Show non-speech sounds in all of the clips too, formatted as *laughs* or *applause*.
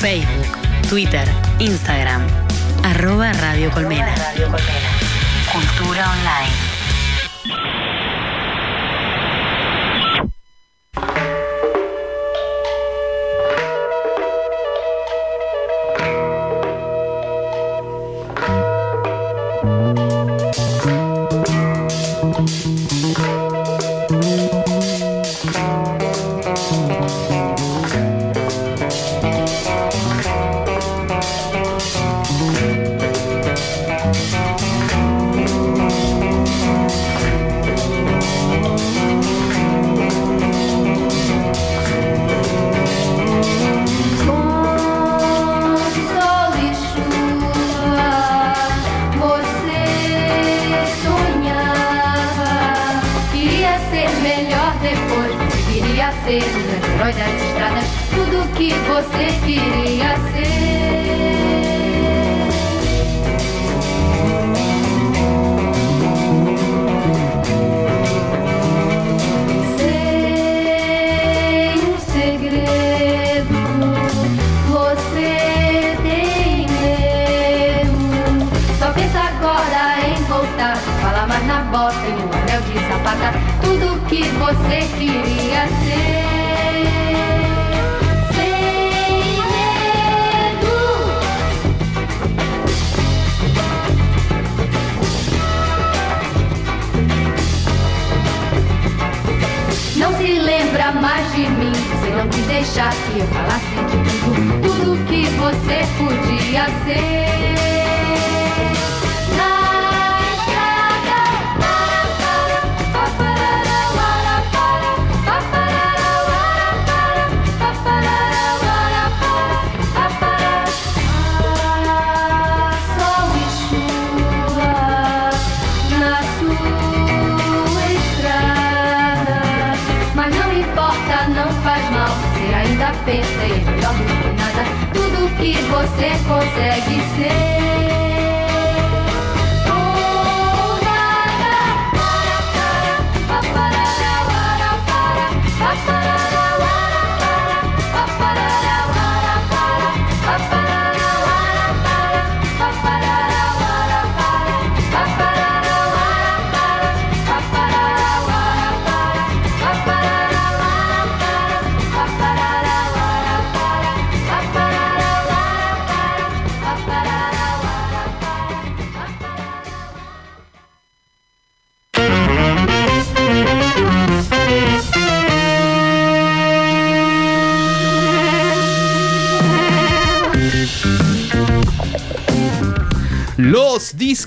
Facebook, Twitter, Instagram, arroba Radio Colmena. Cultura Online. Consegue ser.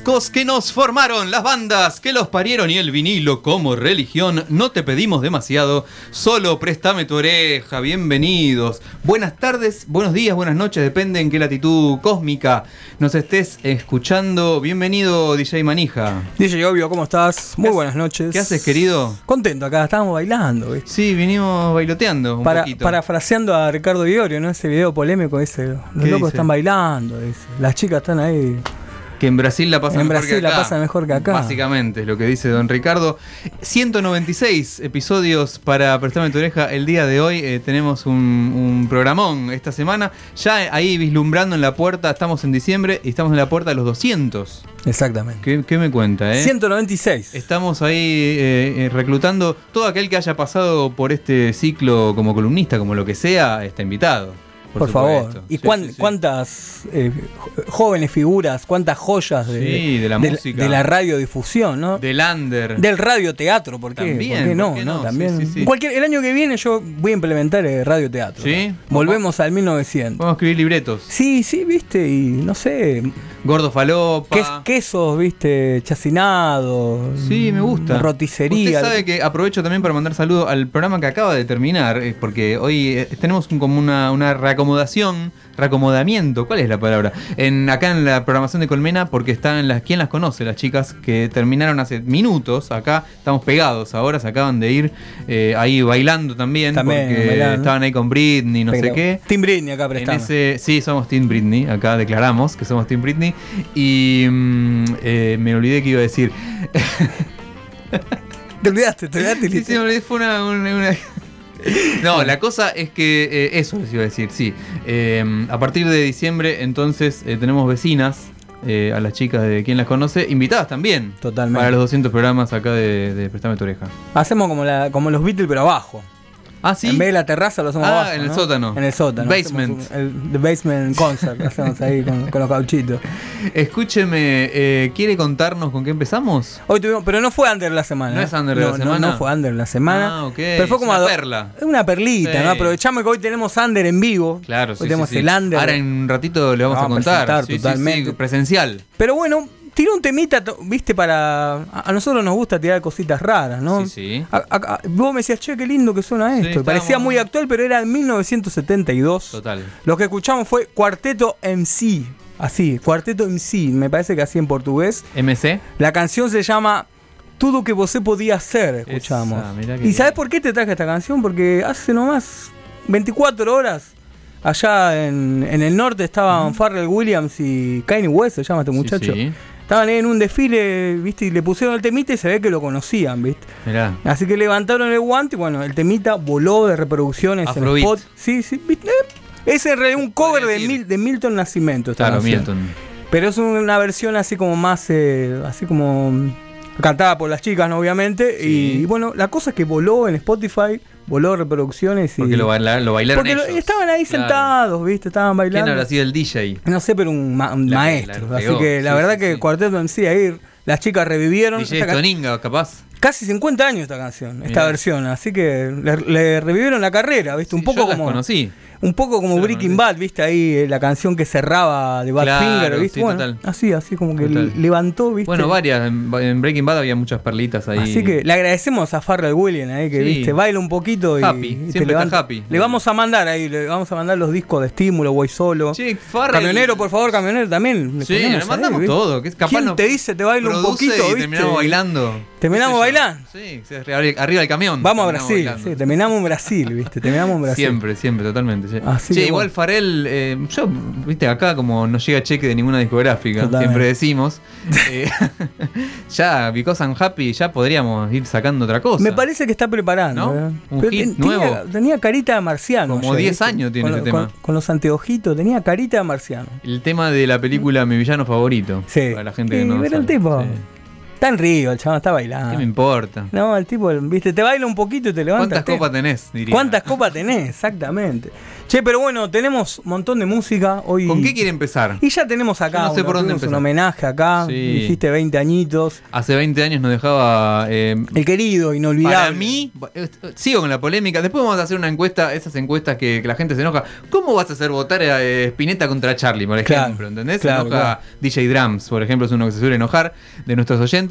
Discos que nos formaron, las bandas que los parieron y el vinilo como religión. No te pedimos demasiado, solo préstame tu oreja. Bienvenidos. Buenas tardes, buenos días, buenas noches, depende en qué latitud cósmica nos estés escuchando. Bienvenido, DJ Manija. DJ Obvio, ¿cómo estás? Muy buenas noches. ¿Qué haces, querido? Contento acá, estábamos bailando. ¿viste? Sí, vinimos bailoteando un Para, poquito. parafraseando a Ricardo Iorio, ¿no? Ese video polémico ese. Los ¿Qué locos dice? están bailando, dice. Las chicas están ahí. Que en Brasil la pasan En mejor Brasil que la acá. pasan mejor que acá. Básicamente, es lo que dice don Ricardo. 196 episodios para prestarme tu oreja. El día de hoy eh, tenemos un, un programón esta semana. Ya ahí vislumbrando en la puerta, estamos en diciembre y estamos en la puerta de los 200. Exactamente. ¿Qué, qué me cuenta, eh? 196. Estamos ahí eh, eh, reclutando todo aquel que haya pasado por este ciclo como columnista, como lo que sea, está invitado. Por, favor. ¿Y Sí, cuán- sí, sí. cuántas eh, jóvenes figuras, cuántas joyas de, de la música. de la radiodifusión, ¿no? Del under. Del radioteatro, ¿por qué? También, ¿Por qué no? ¿por qué no? no? También. Cualquier, el año que viene yo voy a implementar el radioteatro. ¿Sí? Volvemos al 1900. Vamos a escribir libretos. Sí, sí, viste, y no sé, Gordo falopa. ques- quesos, viste, chacinados. Sí, me gusta. Roticería. Usted sabe que aprovecho también para mandar saludo al programa que acaba de terminar, eh, porque hoy eh, tenemos como una, una reacomodación, reacomodamiento, ¿cuál es la palabra? En, acá en la programación de Colmena, porque están las, ¿quién las conoce? Las chicas que terminaron hace minutos acá, estamos pegados ahora, se acaban de ir eh, ahí bailando también, También, porque bailando. estaban ahí con Britney, no sé qué. Tim Britney acá En prestamos. ese, sí, somos Team Britney, acá declaramos que somos Team Britney. Y mm, eh, me olvidé que iba a decir. *laughs* Te olvidaste, te olvidaste. Sí, sí, me olvidé, fue una, una- una- No, la cosa es que eh, eso les iba a decir, sí. Eh, a partir de diciembre, entonces, eh, tenemos vecinas, a las chicas de quien las conoce, invitadas también. Totalmente. Para los 200 programas acá de, de Prestame tu oreja. Hacemos como, la, como los Beatles, pero abajo. Ah, sí. En vez de la terraza lo hacemos Ah, abajo. en el ¿no? sótano. En el sótano. Basement. Un- el the Basement Concert hacemos ahí con, con los cauchitos. Escúcheme, eh, ¿quiere contarnos con qué empezamos? Hoy tuvimos, pero no fue under la semana. ¿No ¿eh? es under la No, no, semana? No, fue under la semana. Ah, ok. Pero fue como Es una a perla. Es una perlita, Sí. ¿no? Aprovechamos que hoy tenemos under en vivo. Claro, Hoy sí. tenemos sí, el under. Ahora en un ratito le vamos, Vamos a a contar. sí, totalmente. sí, presencial. Pero bueno, tiró un temita, viste, para. A nosotros nos gusta tirar cositas raras, ¿no? Sí, sí. A- a- a- vos me decías, che, qué lindo que suena Sí, esto. Parecía muy actual, pero era de 1972. Total. Lo que escuchamos fue Cuarteto MC. Así, Cuarteto MC, me parece que así en portugués. MC. La canción se llama Todo que você podía hacer, escuchamos. Esa, ¿Y bien. sabes por qué te traje esta canción? Porque hace nomás 24 horas, allá en, en el norte estaban Farrell Williams y Kanye West, se llama este Sí, muchacho. sí. Estaban ahí en un desfile, ¿viste? Y le pusieron el temita y se ve que lo conocían, ¿viste? Mirá. Así que levantaron el guante y bueno, el temita voló de reproducciones Afrobeat. en Spot. Sí, sí, ¿viste? Es en realidad un cover de, decir. Mil- de Milton Nascimento. esta Claro. Milton. Pero es una versión así como más, eh, así como mm, cantada por las chicas, ¿no? obviamente. Sí. Y, y bueno, la cosa es que voló en Spotify, voló reproducciones y... Porque lo, baila- lo bailaron porque lo- ellos. estaban ahí Claro. sentados, ¿viste? Estaban ¿Quién bailando. habrá sido el DJ? No sé, pero un, ma- un La- maestro. la así que la sí, verdad sí, que sí. Cuarteto en sí, ahí las chicas revivieron. DJ Toninga, capaz. Casi 50 años esta canción, esta Mirá. versión. Así que le, le revivieron la carrera, ¿viste? un poco yo las como... conocí. Un poco como Breaking. Bad, viste ahí eh, la canción que cerraba de Badfinger, Claro, ¿viste? sí, bueno, total. así, así como que Total. levantó, ¿viste? Bueno, varias. En, Breaking Bad había muchas perlitas ahí. Así que le agradecemos a Farrell Williams ahí que Sí. viste, baila un poquito y, Happy, y siempre está happy. Le vamos a mandar ahí, le vamos a mandar los discos de estímulo, voy solo. Che, Farrell- Camionero, por favor, camionero también. Sí, le mandamos todo. Que capaz ¿Quién no te dice te bailo un poquito, y viste? terminamos bailando. ¿Terminamos bailando? Sí, sí, arriba, del camión. Vamos a Brasil, sí, terminamos en Brasil, ¿viste? Terminamos en *laughs* Brasil. Siempre, siempre, totalmente. Sí. Así che, igual. Farel, eh, yo, viste, acá como no llega cheque de ninguna discográfica, Totalmente. siempre decimos, *laughs* eh, *laughs* ya, Because I'm Happy, ya podríamos ir sacando otra cosa. Me parece que está preparando. ¿No? ¿eh? Un Pero hit ten- tenía, nuevo. tenía carita de marciano. Como ayer, 10 ¿viste? años tiene con, con- tema. con los anteojitos, tenía carita de marciano. El tema de la película Mi Villano Favorito. Sí. Para la gente que no pero el sabe. tipo- Sí. Está en Río, el chaval está bailando. ¿Qué me importa? No, el tipo, viste, te baila un poquito y te levanta. ¿Cuántas copas tenés? Diría. ¿Cuántas copas tenés? *laughs* Exactamente. Che, pero bueno, tenemos un montón de música hoy. ¿Con qué quiere empezar? Y ya tenemos acá. Yo no sé uno, por dónde tuvimos un empezar. homenaje acá. Sí. Hiciste 20 añitos. Hace 20 años nos dejaba. eh, El querido, inolvidable. para mí, eh, sigo con la polémica. Después vamos a hacer una encuesta, esas encuestas que, que la gente se enoja. ¿Cómo vas a hacer votar a eh, Spinetta contra Charlie, por Claro, ejemplo? ¿Entendés? claro, se enoja claro. DJ Drums, por ejemplo, es uno que se suele enojar de nuestros oyentes.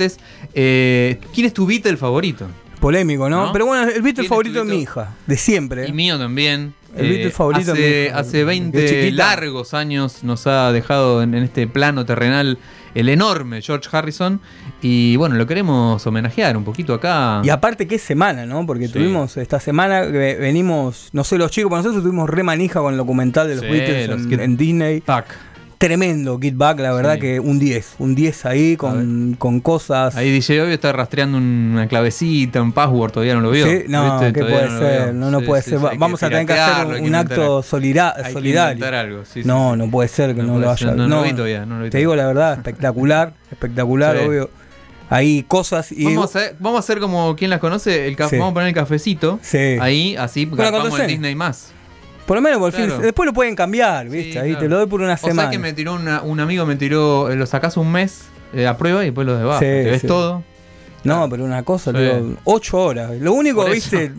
Eh, ¿Quién es tu Beatle favorito? Polémico, ¿no? ¿No? Pero bueno, el ¿Quién Beatle favorito de mi hija. De siempre. Y mío también. Eh, El Beatle favorito de mi hace, hija, hace que es 20 chiquita. largos años nos ha dejado en, en este plano terrenal el enorme George Harrison. Y bueno, lo queremos homenajear un poquito acá. Y aparte, qué semana, ¿no? Porque Sí. tuvimos esta semana venimos, no sé, los chicos, para nosotros tuvimos re manija con el documental de los Sí, Beatles los en, Disney. Tac. Tremendo Get Back, la verdad Sí. que un 10. Un 10 ahí con, con cosas. Ahí DJ Obvio está rastreando una clavecita, un password, todavía no lo vio. Sí, no. ¿qué puede no ser? No, no Sí, puede sí, ser. Vamos a tener que hacer un, que acto solida- Hay solidario. algo, no, no puede ser que No no, lo haya. no lo vi todavía, no lo vi te digo la verdad, espectacular, *laughs* espectacular, obvio. Ahí cosas y Vamos a, hacer, vamos a hacer como quien las conoce, el vamos a poner el cafecito. Sí. Ahí, así, en contraseña. Disney más. Por lo menos por fin, Claro. después lo pueden cambiar, ¿viste? Sí, Ahí claro. te lo doy por una O semana. sea que me tiró una- un amigo me tiró, eh, lo sacás un mes eh, a prueba y después lo de baja. Sí, Te ves sí. todo. No, pero una cosa, Sí. te digo, ocho horas. Lo único, viste,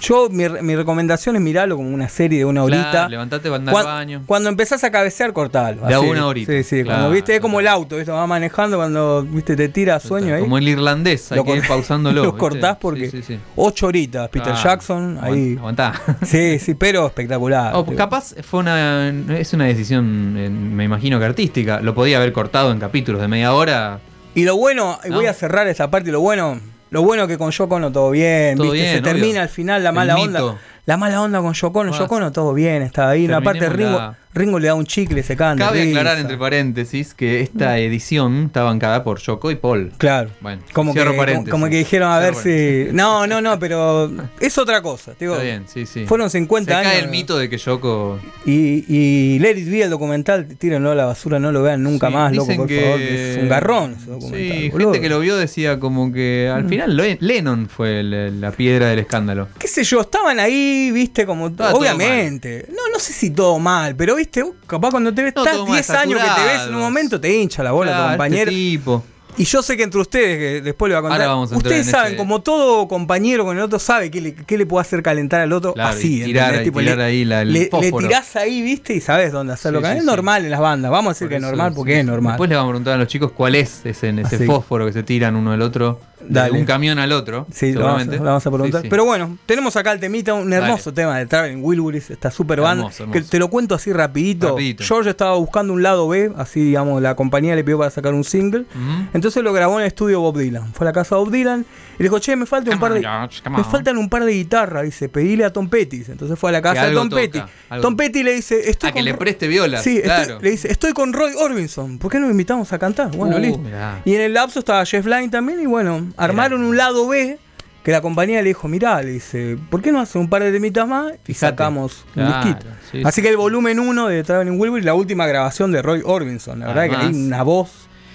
yo mi, mi recomendación es mirarlo como una serie de una horita. Claro, levantate, andar al Cuan- baño. Cuando empezás a cabecear, cortalo. De así. una horita. Sí, sí. Claro, cuando viste, es como el auto, ¿viste? Va manejando cuando viste te tira sueño ahí. Como el irlandés, hay Lo que ir pausándolo. *laughs* Lo cortás porque Sí, sí, sí. ocho horitas, Peter Ah, Jackson, ahí. Aguantá. *laughs* Sí, sí, pero espectacular. Oh, capaz fue una es una decisión, eh, me imagino que artística. Lo podía haber cortado en capítulos de media hora. Y lo bueno, y No. voy a cerrar esta parte, y lo bueno, lo bueno que con Yoko Ono todo bien, Todo ¿viste? bien, Se termina obvio. al final la mala onda. La mala onda con Yoko Ono, Ah, Yoko Ono todo bien, estaba ahí. Una parte Ringo, terminemos Ringo le da un chicle, se de Cabe risa. aclarar entre paréntesis que esta edición está bancada por Yoko y Paul. Claro. Bueno, como que, cierro como, paréntesis. como que dijeron a ver si. No, no, no, pero es otra cosa. Digo, Está bien, sí, sí. Fueron 50 Se años. cae el mito de que Yoko. Y, y Let It Be, el documental, tírenlo a la basura, no lo vean nunca Sí, más, loco, dicen por que- favor. que es un garrón ese documental. Sí, boludo. Mm. gente que lo vio decía como que al final Le- Lennon fue el- la piedra del escándalo. qué sé yo, estaban ahí, viste, como Estaba obviamente. No, no sé si todo mal, pero viste, vos capaz cuando te ves, No, estás todo mal, 10 años que te ves en un momento, te hincha la bola Claro, compañero. este tipo. Y yo sé que entre ustedes, que después le voy a contar, Ahora vamos a ustedes en saben, ese- como todo compañero con el otro sabe qué le, qué le puede hacer calentar al otro Claro, así. y tirar tirar le, ahí la- el le- le tirás ahí, viste, y sabes dónde hacerlo. Sí, sí, es sí. normal en las bandas, vamos a decir Por que es normal porque es normal. Después le vamos a preguntar a los chicos cuál es ese, ese fósforo que se tiran uno al otro. De un camión al otro. Sí, lo vamos, a- seguramente. lo vamos a preguntar. Sí, sí. Pero bueno, tenemos acá el temita, un hermoso tema de Traveling Wilburys, esta super banda. Que te lo cuento así rapidito. Rapidito. George estaba buscando un lado B, así digamos, la compañía le pidió para sacar un single. Entonces lo grabó en el estudio Bob Dylan. Fue a la casa de Bob Dylan y le dijo, che, me falta un par de. George, me on." faltan un par de guitarras, dice, pedile a Tom Petty. Entonces fue a la casa de Tom toca, Petty. algo. Tom Petty le dice, estoy que con le Ro- preste violas. Sí, estoy- claro. le dice, estoy con Roy Orbison. ¿Por qué no invitamos a cantar? Bueno, Uh, listo. mirá. Y en el lapso estaba Jeff Lynne también. Y bueno, armaron un lado B. Que la compañía le dijo, mirá, le dice, ¿por qué no hacen un par de temitas más? Y Fíjate. sacamos un Claro, disquito. sí, Así sí. que el volumen 1 de Traveling Wilburys, la última grabación de Roy Orbison. La verdad que Además, hay una voz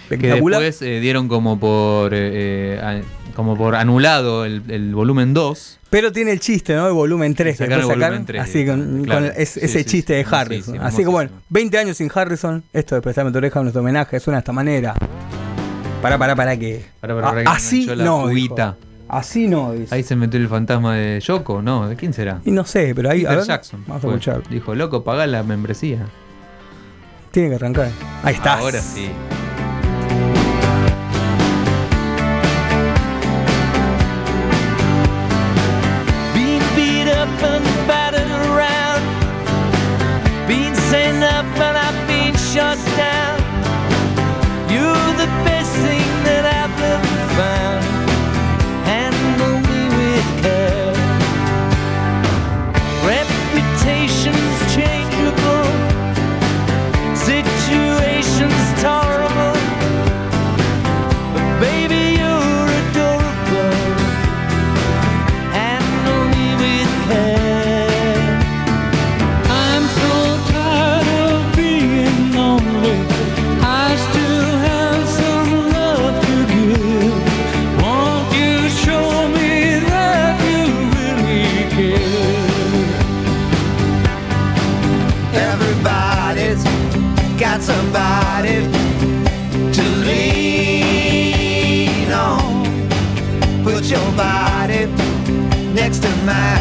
Que espectacular. después eh, dieron como por eh, eh, a- como por anulado el, el volumen 2. Pero tiene el chiste, ¿no? El volumen 3 que Sacaron el volumen 3, así con, claro. con es- Sí, ese sí, chiste sí. de Harrison. sí, así que bueno, hermosísimo. 20 años sin Harrison. Esto de Prestame tu oreja, nuestro homenaje, suena de esta manera. Para, para, para que. Pará, pará, Ah, pará, que me así no. Así no, dice. Ahí se metió el fantasma de Yoko, ¿no? ¿De quién será? Y no sé, pero ahí. a Peter ver, Jackson. Vamos a fue. escuchar. Dijo, loco, pagá la membresía. Tiene que arrancar. Ahí está. Ahora sí. Shot down. You're the best thing that I've ever found. man.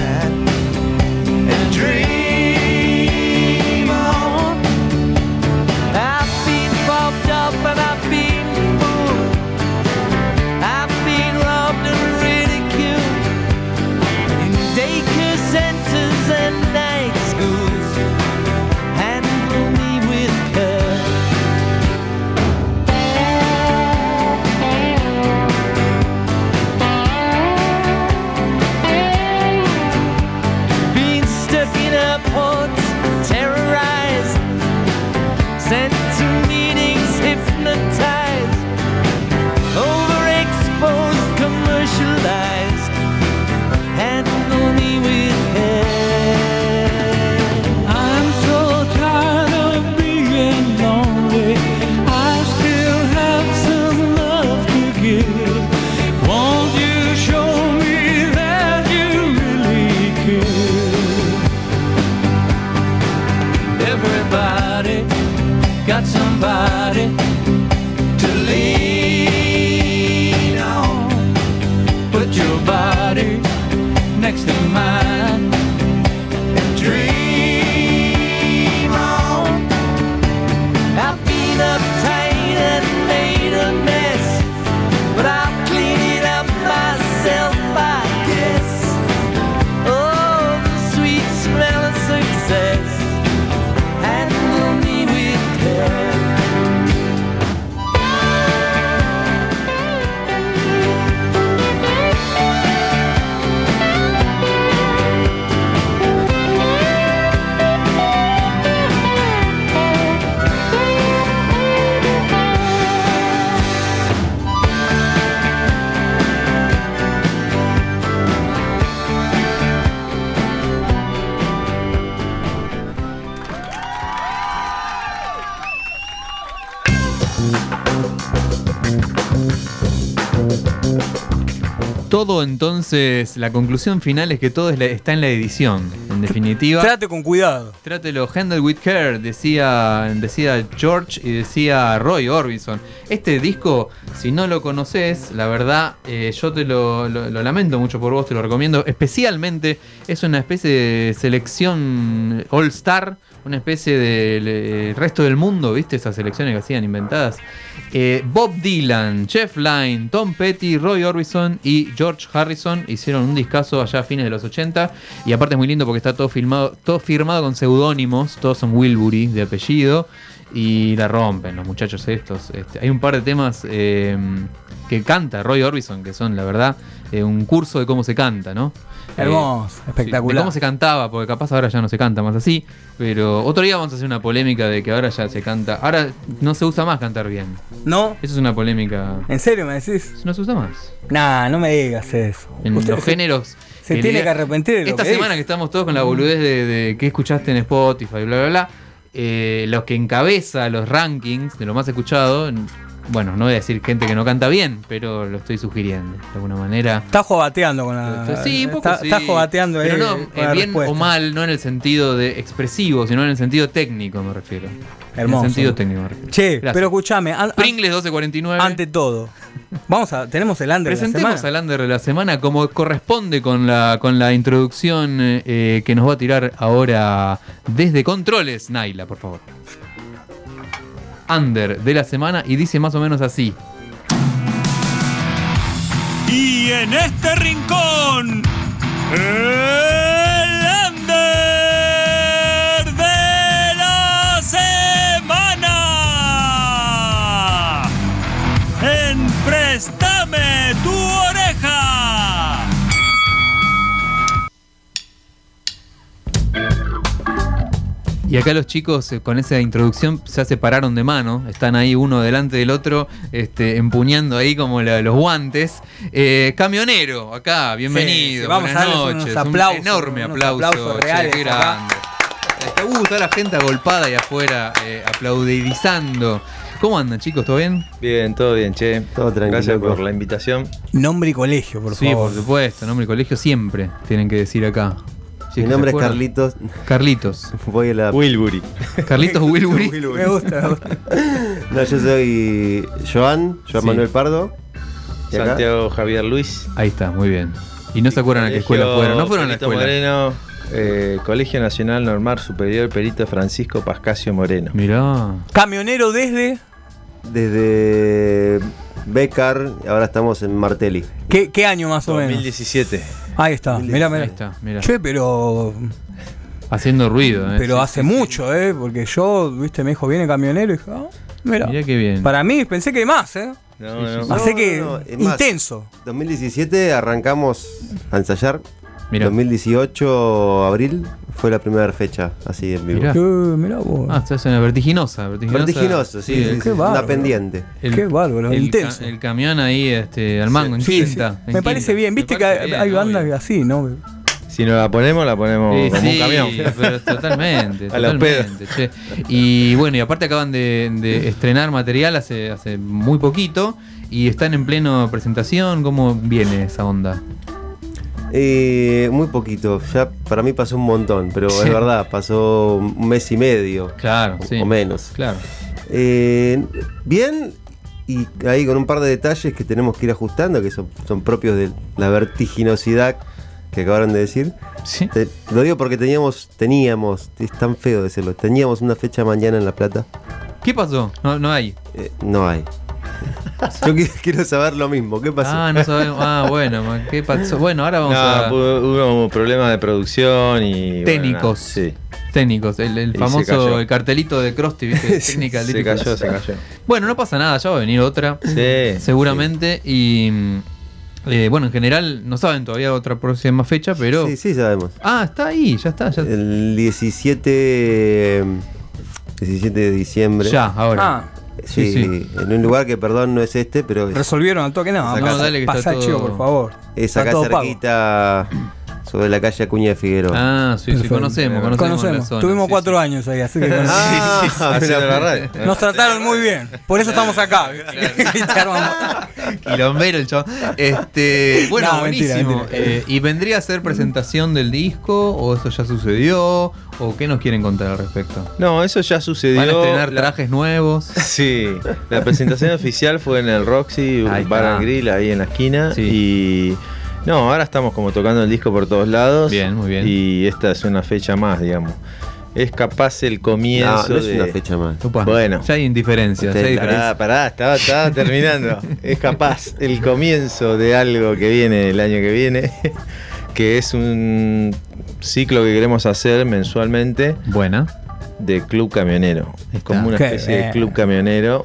Got somebody entonces, la conclusión final es que todo es la- está en la edición, en definitiva. Trate con cuidado. Trátelo, handle with care, decía, decía George y decía Roy Orbison. Este disco, si no lo conoces, la verdad, eh, yo te lo, lo- lo lamento mucho por vos, te lo recomiendo. Especialmente es una especie de selección All Star, una especie del resto del mundo, ¿viste? Esas selecciones que hacían inventadas. Eh, Bob Dylan, Jeff Lynne, Tom Petty, Roy Orbison y George Harrison hicieron un discazo allá a fines de los 80 y aparte es muy lindo porque está todo todo firmado con seudónimos, todos son Wilbury de apellido y la rompen los muchachos estos. Este, hay un par de temas eh, que canta Roy Orbison que son la verdad eh, un curso de cómo se canta, ¿no? Hermoso, Eh, sí, espectacular. de cómo se cantaba, porque capaz ahora ya no se canta más así. Pero otro día vamos a hacer una polémica de que ahora ya se canta. Ahora no se usa más cantar bien. ¿No? Eso es una polémica. ¿En serio me decís? No se usa más. Nah, no me digas eso. En Usted los se- géneros. se tiene le- que arrepentir de lo Esta que semana que estamos todos con la boludez de, de qué escuchaste en Spotify, bla, bla, bla. eh, los que encabeza los rankings de lo más escuchado. Bueno, no voy a decir gente que no canta bien, pero lo estoy sugiriendo de alguna manera. Está jogateando con la. Sí, un poco está, sí. está jogateando ahí Pero no, eh, bien respuesta. o mal, no en el sentido de expresivo, sino en el sentido técnico, me refiero. Hermoso. En el sentido técnico, me refiero. Che, Gracias. pero escúchame. Pringles 1249. ante todo, vamos a. Tenemos el under de la Presentemos semana. al Under de la semana como corresponde con la, con la introducción eh, que nos va a tirar ahora desde Controles, Naila, por favor. Under de la semana y dice más o menos así. Y en este rincón, el Y acá los chicos eh, con esa introducción ya se pararon de mano, están ahí uno delante del otro, este, empuñando ahí como la- los guantes. Eh, camionero, acá, bienvenido, Sí, sí, vamos buenas a noches. unos un enorme unos aplauso, aplausos che, reales qué acá. grande. Este, uh, está la gente agolpada y afuera, eh, aplaudidizando. ¿Cómo andan chicos? ¿Todo bien? Bien, todo bien, che. Todo tranquilo, Gracias por la invitación. Nombre y colegio, por sí, favor. por supuesto, nombre y colegio siempre tienen que decir acá. Si Mi que nombre es. Carlitos. Carlitos. *laughs* Voy a la. Wilbury. Carlitos *laughs* Wilbury. Me gusta, me gusta. *laughs* No, yo soy Joan, Joan Sí. Manuel Pardo. Santiago Javier Luis. Ahí está, muy bien. Y no se acuerdan a qué escuela fueron. No fueron a la escuela. Moreno, eh, Colegio Nacional Normal Superior Perito Francisco Pascasio Moreno. Mirá. Camionero desde. Desde Becar, ahora estamos en Martelli. ¿Qué, qué año más o menos? 2017. Ahí está, mirá, Ahí mirá. está, mirá. Che, pero. Haciendo ruido, ¿eh? Pero Sí, hace sí, sí. mucho, ¿eh? Porque yo, viste, me dijo, viene camionero y dije, ah, mira. Mirá qué bien. Para mí, pensé que más, ¿eh? No, Sí, sí, no. sí. Así No, que no, no, más. intenso. 2017 arrancamos a ensayar. Mirá. 2018, abril, fue la primera fecha así en vivo. Mirá. Che, mirá vos. Ah, es una vertiginosa. Vertiginosa, Vertiginoso, sí, sí, el- sí, Qué bárbaro. una pendiente. el- Qué bárbaro, el, intenso. ca- el camión ahí este, al mango, en Sí, sí. quinta. en Me parece quinta. bien. Me Viste que parece hay, bien, hay bandas obvio. así, ¿no? Si nos la ponemos, la ponemos como sí, un camión. pero totalmente. *laughs* A los totalmente, che. Y bueno, y aparte acaban de, de estrenar material hace, hace muy poquito y están en pleno presentación. ¿Cómo viene esa onda? Eh, muy poquito, ya para mí pasó un montón, pero es verdad, pasó un mes y medio. Claro, o- sí. O menos. Claro. Eh, bien, y ahí con un par de detalles que tenemos que ir ajustando, que son, son propios de la vertiginosidad que acabaron de decir. Sí. Te- lo digo porque teníamos, teníamos, es tan feo decirlo, teníamos una fecha mañana en La Plata. ¿Qué pasó? No, no hay. Eh, no hay. *laughs* Yo qui- quiero saber lo mismo, ¿qué pasó? Ah, no sabemos. Ah, bueno, ¿qué pasó? Bueno, ahora vamos No, a. hubo problemas de producción y. Técnicos. bueno, sí. Técnicos, el, famoso el cartelito de Krusty, ¿viste? *laughs* Técnica Se cayó, se cayó. Bueno, no pasa nada, ya va a venir otra. Sí. *laughs* seguramente. Y mm, eh, bueno, en general no saben todavía otra próxima fecha, pero. Sí, sí, sabemos. Ah, está ahí, ya está. Ya, El 17, 17 de diciembre. ya ahora. Ah, Sí, Sí, sí. en un lugar que, perdón, no es este, pero es, resolvieron al toque, no. Casa- dale que está pasa todo- chivo, por favor. es acá pago. Sobre la calle Acuña de Figueroa. Ah, sí, sí, conocemos, conocemos. Conocemos. la zona, Tuvimos sí, cuatro sí. años ahí, así que *laughs* Ah, Haciendo la radio. nos trataron muy bien. Por eso estamos acá. *laughs* *laughs* Quilombero el chabón. Este, bueno, No, buenísimo. mentira. Eh, ¿Y vendría a ser presentación del disco? ¿O eso ya sucedió? ¿O qué nos quieren contar al respecto? No, eso ya sucedió. ¿Van a estrenar La- trajes nuevos? Sí, la presentación oficial fue en el Roxy Bar and Grill, ahí en la esquina. Sí. Y. No, ahora estamos como tocando el disco por todos lados. Bien, muy bien. Y esta es una fecha más, digamos. Es capaz el comienzo No, no es de. una fecha más. Bueno. Ya hay indiferencias. ya hay diferencias. Pará, pará, estaba, estaba *laughs* terminando. es capaz el comienzo de algo que viene el año que viene, *laughs* que es un ciclo que queremos hacer mensualmente Buena. de club camionero. Es como una especie de club camionero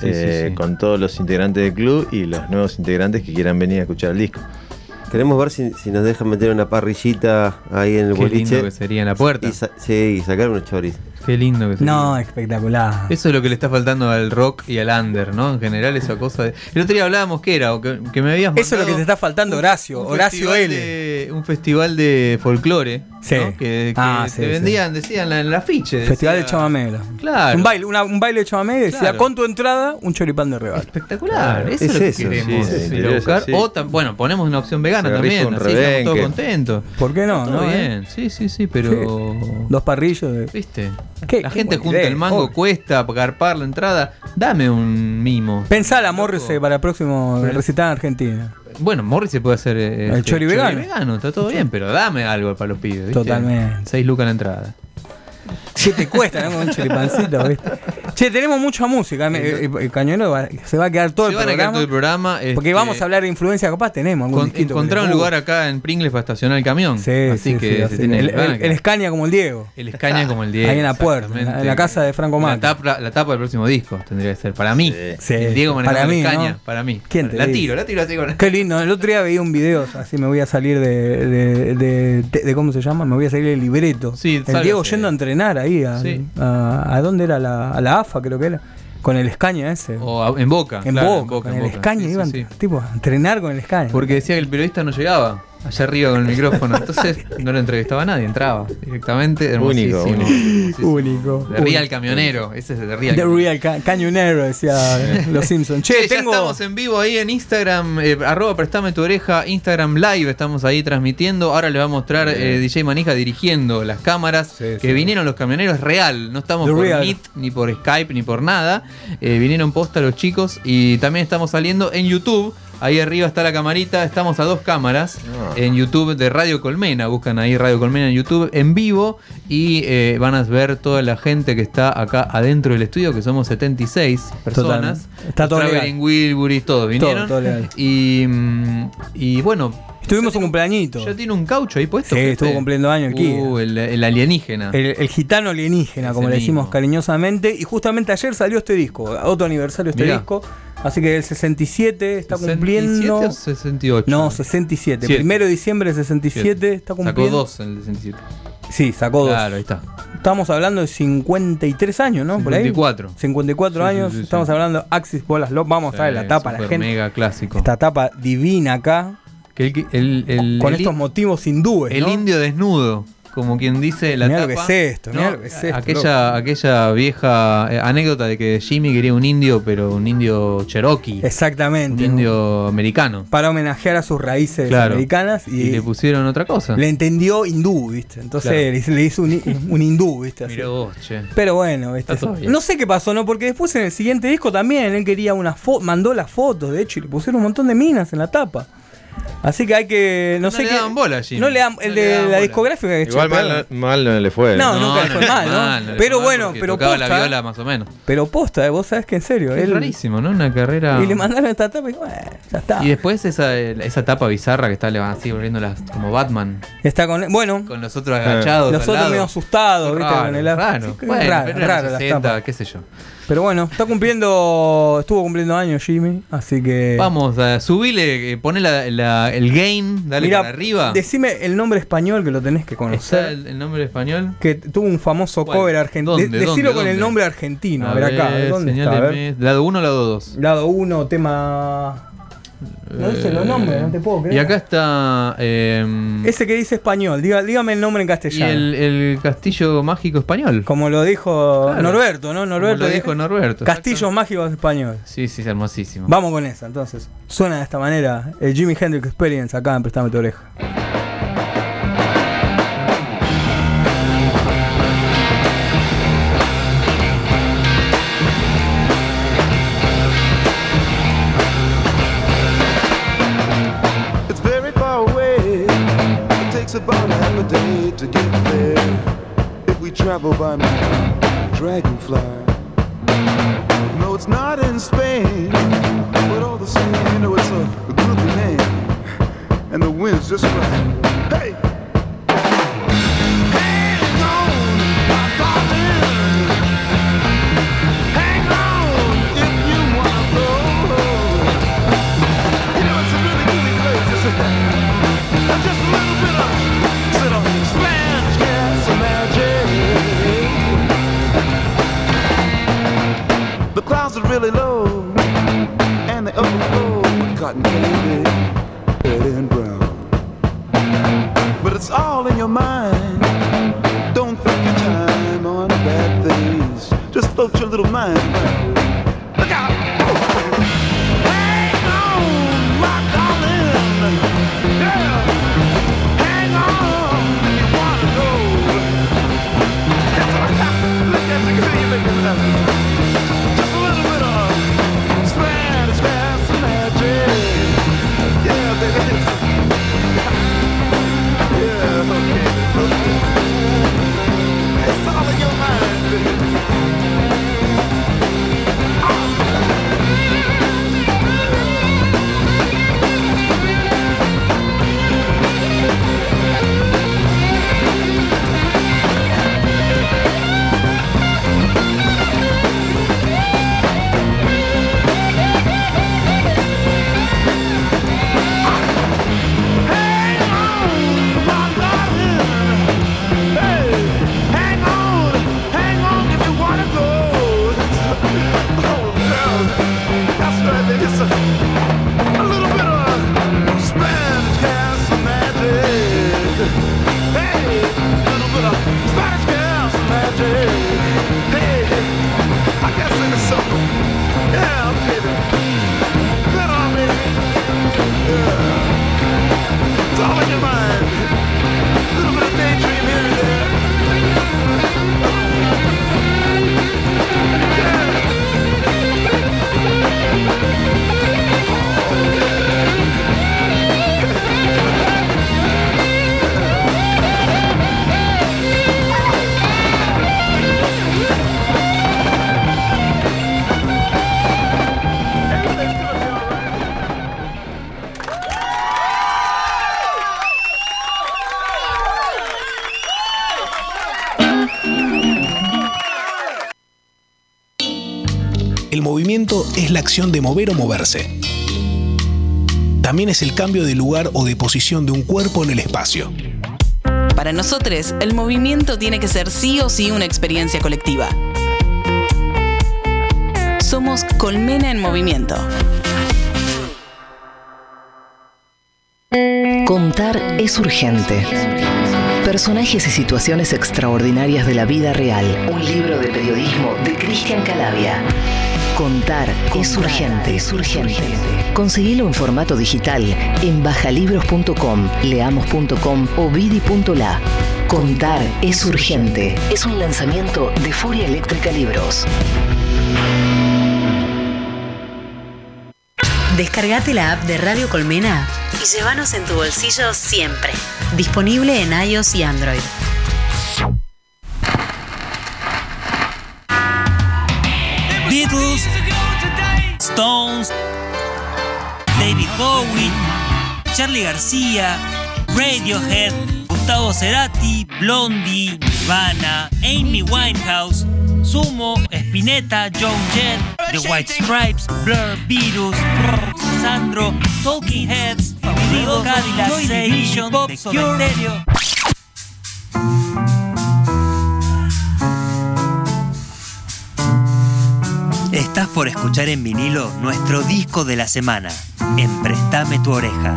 Sí, eh, sí, sí. con todos los integrantes del club y los nuevos integrantes que quieran venir a escuchar el disco. Queremos ver si, si nos dejan meter una parrillita ahí en el Qué lindo boliche. que sería en la puerta. Y, sí, y sacar unos choris. Qué lindo que sería. No, espectacular. Eso es lo que le está faltando al rock y al under, ¿no? En general, esa cosa de. El otro día hablábamos que era, o que, que me habías Eso es lo que te está faltando, un- Horacio. un Horacio L. de- un festival de folclore. Sí. ¿no? Que, que Ah, sí, te sí. vendían, decían en el afiche. Festival de chamamela. Claro. Un baile, una- un baile de chamamé decía Claro. con tu entrada un choripán de regalo. Espectacular, Claro, eso es lo que eso, queremos buscar. sí. O bueno, ponemos una opción vegana Se también, así estamos todos contentos. ¿Por qué no? Todo no, eh? bien, sí, sí, sí, pero. *laughs* Dos parrillos de. ¿Viste? Qué- la qué gente junta idea, el mango, obvio. cuesta garpar la entrada. Dame un mimo. Pensá la Loco. Morrissey para el próximo Pero- recital en Argentina. Bueno, Morris se puede hacer eh, El este, chori vegano. está todo bien, pero dame algo para los pibes. ¿viste? Totalmente. 6 lucas la entrada. ¿Qué te cuesta, no? Con un choripancito, ¿viste? Che, tenemos mucha música. me- El, cañonero va- se va a quedar todo Se el van a quedar programa. todo el programa. Porque este, vamos a hablar de influencia, capaz tenemos algún con- encontrar un lugar acá en Pringles para estacionar el camión. Sí, así sí, que sí, se así. tiene el, el. Escaña como el Diego. El Escaña como el Diego. Ahí en la puerta, en la casa de Franco la tapa, la tapa del próximo disco tendría que ser. Para mí. Sí, el Diego para manejando mí, el Escaña. ¿no? Para mí. ¿Quién te la dice? tiro, la tiro así con Qué lindo. El otro día veía un video, así me voy a salir de, de, de- de- de- ¿cómo se llama? Me voy a salir del libreto. Sí, el. Diego yendo a entrenar ahí, a, Sí. a, ¿a dónde era? La, a la AFA creo que era. Con el Escaña ese. O a- en Boca. en, claro, Boca, con en el Boca. Escaña Sí, iban tipo a entrenar con el Escaña. Porque decía que el periodista no llegaba allá arriba con el micrófono. Entonces no lo entrevistaba a nadie, entraba directamente. Único, hermosísimo. único. De Real único. Camionero. Ese es de Real The Camionero. Real Ca- Cañonero, decía los Simpsons. Che, Che, ya estamos en vivo ahí en Instagram, eh, arroba prestame tu oreja, Instagram Live, estamos ahí transmitiendo. Ahora le va a mostrar eh, DJ Manija dirigiendo las cámaras Sí, que sí. vinieron los camioneros real, no estamos The por real. Meet, ni por Skype, ni por nada. Eh, vinieron posta los chicos y también estamos saliendo en YouTube. Ahí arriba está la camarita, estamos a dos cámaras Ah. en YouTube de Radio Colmena. Buscan ahí Radio Colmena en YouTube en vivo y eh, van a ver toda la gente que está acá adentro del estudio, que somos 76 personas. Está todo Wilburys, todos vinieron. todo legal. Y, mm, y bueno. Tuvimos un cumpleañito. Ya tiene un caucho ahí puesto. Sí, estuvo cumpliendo el Kia. Uh, el, el alienígena. El, el gitano alienígena, Ese como le decimos mismo. cariñosamente. Y justamente ayer salió este disco, otro aniversario de este Mirá. disco. Así que el 67 está 67 cumpliendo. o 68? No, 67. Siete. Primero de diciembre de 67 está cumpliendo. Sacó dos en el 67. Sí, sacó dos. Claro, ahí está. Estamos hablando de 53 años, ¿no? Por ahí. 54. 54 Sí, años. sí, sí. Estamos hablando Axis Bolas Love. Vamos a ver la tapa la gente. Mega clásico. Esta tapa divina acá. Que el, el- el- con estos motivos hindúes. El ¿no? indio desnudo, como quien dice la Mirá lo tapa. que es esto, mirá lo que es esto, aquella, aquella vieja eh, anécdota de que Jimmy quería un indio, pero un indio cherokee. Exactamente. Un indio americano. Para homenajear a sus raíces Claro. americanas. Y, Y le pusieron otra cosa. le entendió hindú, ¿viste? Entonces Claro. le hizo- un, un hindú, ¿viste? Así. Mirá vos, che. Pero bueno, no sé qué pasó, ¿no? Porque después en el siguiente disco también él quería una foto, mandó las fotos, de hecho, y le pusieron un montón de minas en la tapa. Así que hay que. No, No sé le qué. daban bola Jimmy. No le dan. El No le de daban la bola. discográfica que Igual mal, no- mal no le fue. No, nunca le fue mal, ¿no? mal, Pero bueno, pero tocaba posta, la viola más o menos. Pero posta, eh, vos sabés que en serio. Es él- rarísimo, ¿no? Una carrera. Y le mandaron esta tapa y bueno, ya está. Y después esa, esa tapa bizarra que está así volviendo las, como Batman, Está con. Bueno, con los otros agachados. los otros medio asustados, ¿viste? Raro, con el raro. Sí, Bueno, raro, raro las 60, tapas. qué sé yo. Pero bueno, está cumpliendo. Estuvo cumpliendo años Jimmy, así que. Vamos a subirle, eh, poné la- la- el gain, dale Mirá, para arriba. Decime el nombre español que lo tenés que ¿Está conocer. el, el nombre español? Que tuvo un famoso ¿Cuál? cover argentino. ¿Dónde, Decilo dónde, con dónde? el nombre argentino. A, A ver acá, ¿dónde está? A ver. señáleme. ¿Lado 1 o lado 2? Lado 1, tema. No dice los nombres, no te puedo creer. Y acá está. eh, Ese que dice español, diga- dígame el nombre en y castellano. el, el castillo mágico español. Como lo dijo Claro. Norberto, ¿no? Norberto Como lo dijo Norberto. Castillos mágicos español. Sí, sí, es hermosísimo. Vamos con esa, entonces. Suena de esta manera el Jimi Hendrix Experience acá en Prestame tu oreja. Travel by my dragonfly. No, it's not in Spain. But all the same, you know, it's a, groovy name. And the wind's just right. Hey! The clouds are really low, and they overflow with cotton candy, red and brown. But it's all in your mind. Don't think your time on bad things. Just float your little mind movimiento es la acción de mover o moverse. También es el cambio de lugar o de posición de un cuerpo en el espacio. Para nosotros, el movimiento tiene que ser sí o sí una experiencia colectiva. Somos Colmena en Movimiento. Contar es urgente. Personajes y situaciones extraordinarias de la vida real. Un libro de periodismo de Cristian Calavia. Contar, es urgente. Es urgente. Conseguilo en formato digital en bajalibros.com, leamos.com o vidi.la. Contar es urgente. Es un lanzamiento de Furia Eléctrica Libros. Descargate la app de Radio Colmena y llévanos en tu bolsillo siempre. Disponible en iOS y Android. Bowie, Charlie García, Radiohead, Gustavo Cerati, Blondie, Nirvana, Amy Winehouse, Sumo, Spinetta, Joan Jett, The White Stripes, Blur, Virus, Sandro, Talking Heads, Diego Cadillac, Joy Division, Cure, Estás por escuchar en vinilo nuestro disco de la semana. en Préstame tu oreja.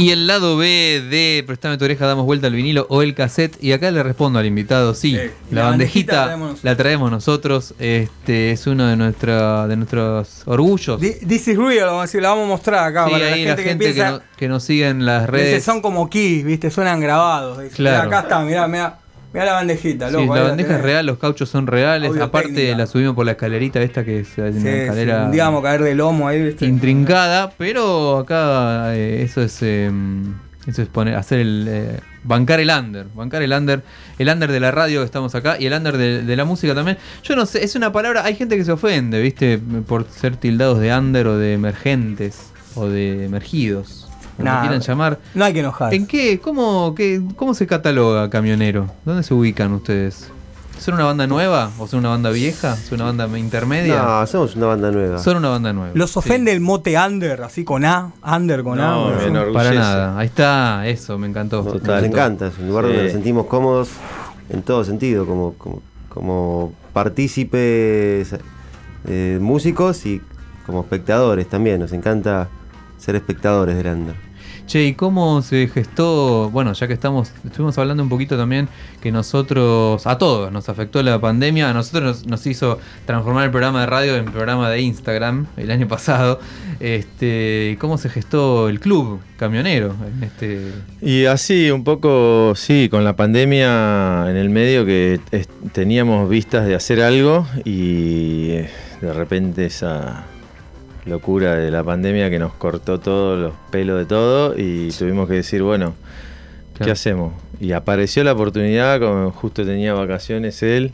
Y el lado B de Prestame tu oreja, damos vuelta al vinilo o el cassette. Y acá le respondo al invitado, sí, la, la bandejita la traemos nosotros. la traemos nosotros. Este es uno de, nuestra, de nuestros orgullos. Thi- This is real, vamos a decir, la vamos a mostrar acá Sí, para la gente, la gente que que, piensa. no- que nos sigue en las dice, redes. son como keys, ¿viste? Suenan grabados. Claro. Acá está, mirá, mirá, mirá la bandejita, Sí, loco. ahí la bandeja es real, los cauchos son reales. Aparte, técnica. la subimos por la escalerita esta que es una Sí, sí, escalera a caer de lomo ahí, ¿viste? intrincada. Pero acá eh, eso es eh, eso es poner, hacer el eh, bancar el under, bancar el under, el under de la radio que estamos acá y el under de, de la música también. Yo no sé, es una palabra, hay gente que se ofende, ¿viste? Por ser tildados de under o de emergentes o de emergidos. Como Nah, quieran llamar. No hay que enojar. ¿En qué? ¿Cómo, qué? ¿Cómo se cataloga camionero? ¿Dónde se ubican ustedes? ¿Son una banda nueva? ¿O son una banda vieja? ¿Son una banda intermedia? No, somos una banda nueva. Son una banda nueva. ¿Los ofende el mote under, así con A? Under con No, A. me bueno. enorgullece. Para nada. Ahí está, eso, me encantó. Nos, Total. nos encanta, es un lugar donde nos sentimos cómodos en todo sentido, como, como, como partícipes eh, músicos y como espectadores también. Nos encanta ser espectadores del under. Che, ¿y cómo se gestó? Bueno, ya que estamos, estuvimos hablando un poquito también que nosotros, a todos nos afectó la pandemia, a nosotros nos, hizo transformar el programa de radio en programa de Instagram el año pasado. Este, ¿Cómo se gestó el club camionero este Y así, un poco, sí, con la pandemia en el medio que teníamos vistas de hacer algo y eh, de repente esa locura de la pandemia que nos cortó todos los pelos de todo y tuvimos que decir, bueno, ¿qué Claro. hacemos? Y apareció la oportunidad, como justo tenía vacaciones él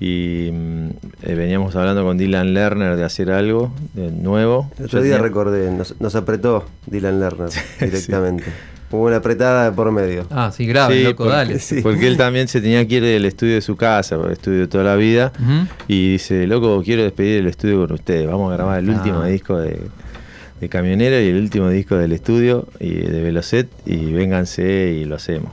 y mm, eh, veníamos hablando con Dylan Lerner de hacer algo de nuevo. El Yo otro día tenía- recordé, nos, nos apretó Dylan Lerner *laughs* directamente. Hubo una apretada por medio. Ah, sí, grave, Sí, loco, porque, dale. *laughs* Sí. porque él también se tenía que ir del estudio de su casa, porque estudio toda la vida. Y dice, loco, quiero despedir el estudio con ustedes. Vamos a grabar el Ah. último disco de, de Camionero y el último disco del estudio y de Velocet y vénganse y lo hacemos.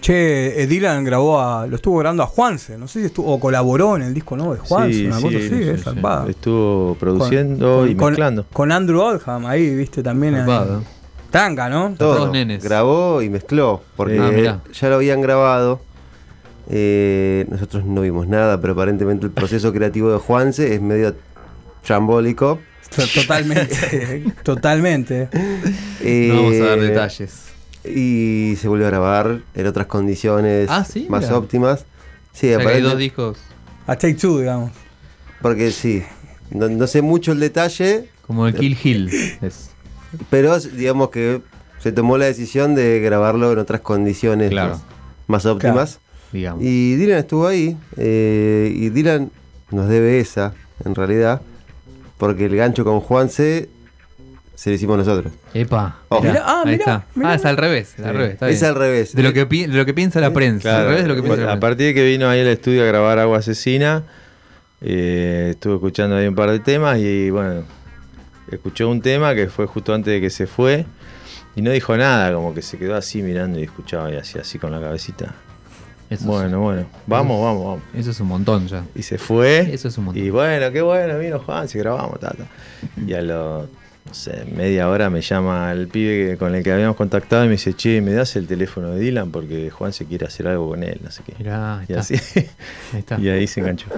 Che, eh, Dylan grabó a. Lo estuvo grabando a Juanse. No sé si estuvo. O colaboró en el disco nuevo de Juanse. una cosa así, es zarpada. Estuvo produciendo Con- y con- mezclando. Con Andrew Oldham ahí, viste, también. ahí. Tanca, ¿no? Todo. Todos nenes. Grabó y mezcló, porque Ah, ya lo habían grabado. Eh, nosotros no vimos nada, pero aparentemente el proceso creativo de Juanse es medio trambólico. To- Totalmente. *laughs* totalmente. Eh, No vamos a dar detalles. Y se volvió a grabar en otras condiciones Ah, sí, más mira. óptimas. Sí, O sea hay dos discos A Take Two, digamos. porque sí. No, no sé mucho el detalle, como el Kill Hill. *laughs* Es. Pero digamos que se tomó la decisión de grabarlo en otras condiciones Claro. más, más óptimas. digamos. Y Dylan estuvo ahí. eh, y Dylan nos debe esa, en realidad. Porque el gancho con Juanse se lo hicimos nosotros. Epa. Mirá, ah, ahí mirá, está. mirá. Ah, es al revés. al revés está Es bien. al revés. De lo que, pi- de lo que piensa la prensa. al Claro, revés de lo que piensa la a partir de que vino ahí al estudio a grabar Agua Asesina, eh, estuve escuchando ahí un par de temas y bueno, escuchó un tema que fue justo antes de que se fue y no dijo nada, como que se quedó así mirando y escuchaba y hacía así con la cabecita. Eso, Bueno, bueno, vamos, vamos, vamos. es, eso es un montón ya. Y se fue. Eso es un montón. Y bueno, qué bueno, vino Juan, si grabamos, tata. Y a lo, no sé, media hora me llama el pibe con el que habíamos contactado y me dice, che, ¿me das el teléfono de Dylan? Porque Juan se quiere hacer algo con él, no sé qué. Mirá, ahí Y está. así. Ahí está. *laughs* Y ahí se enganchó.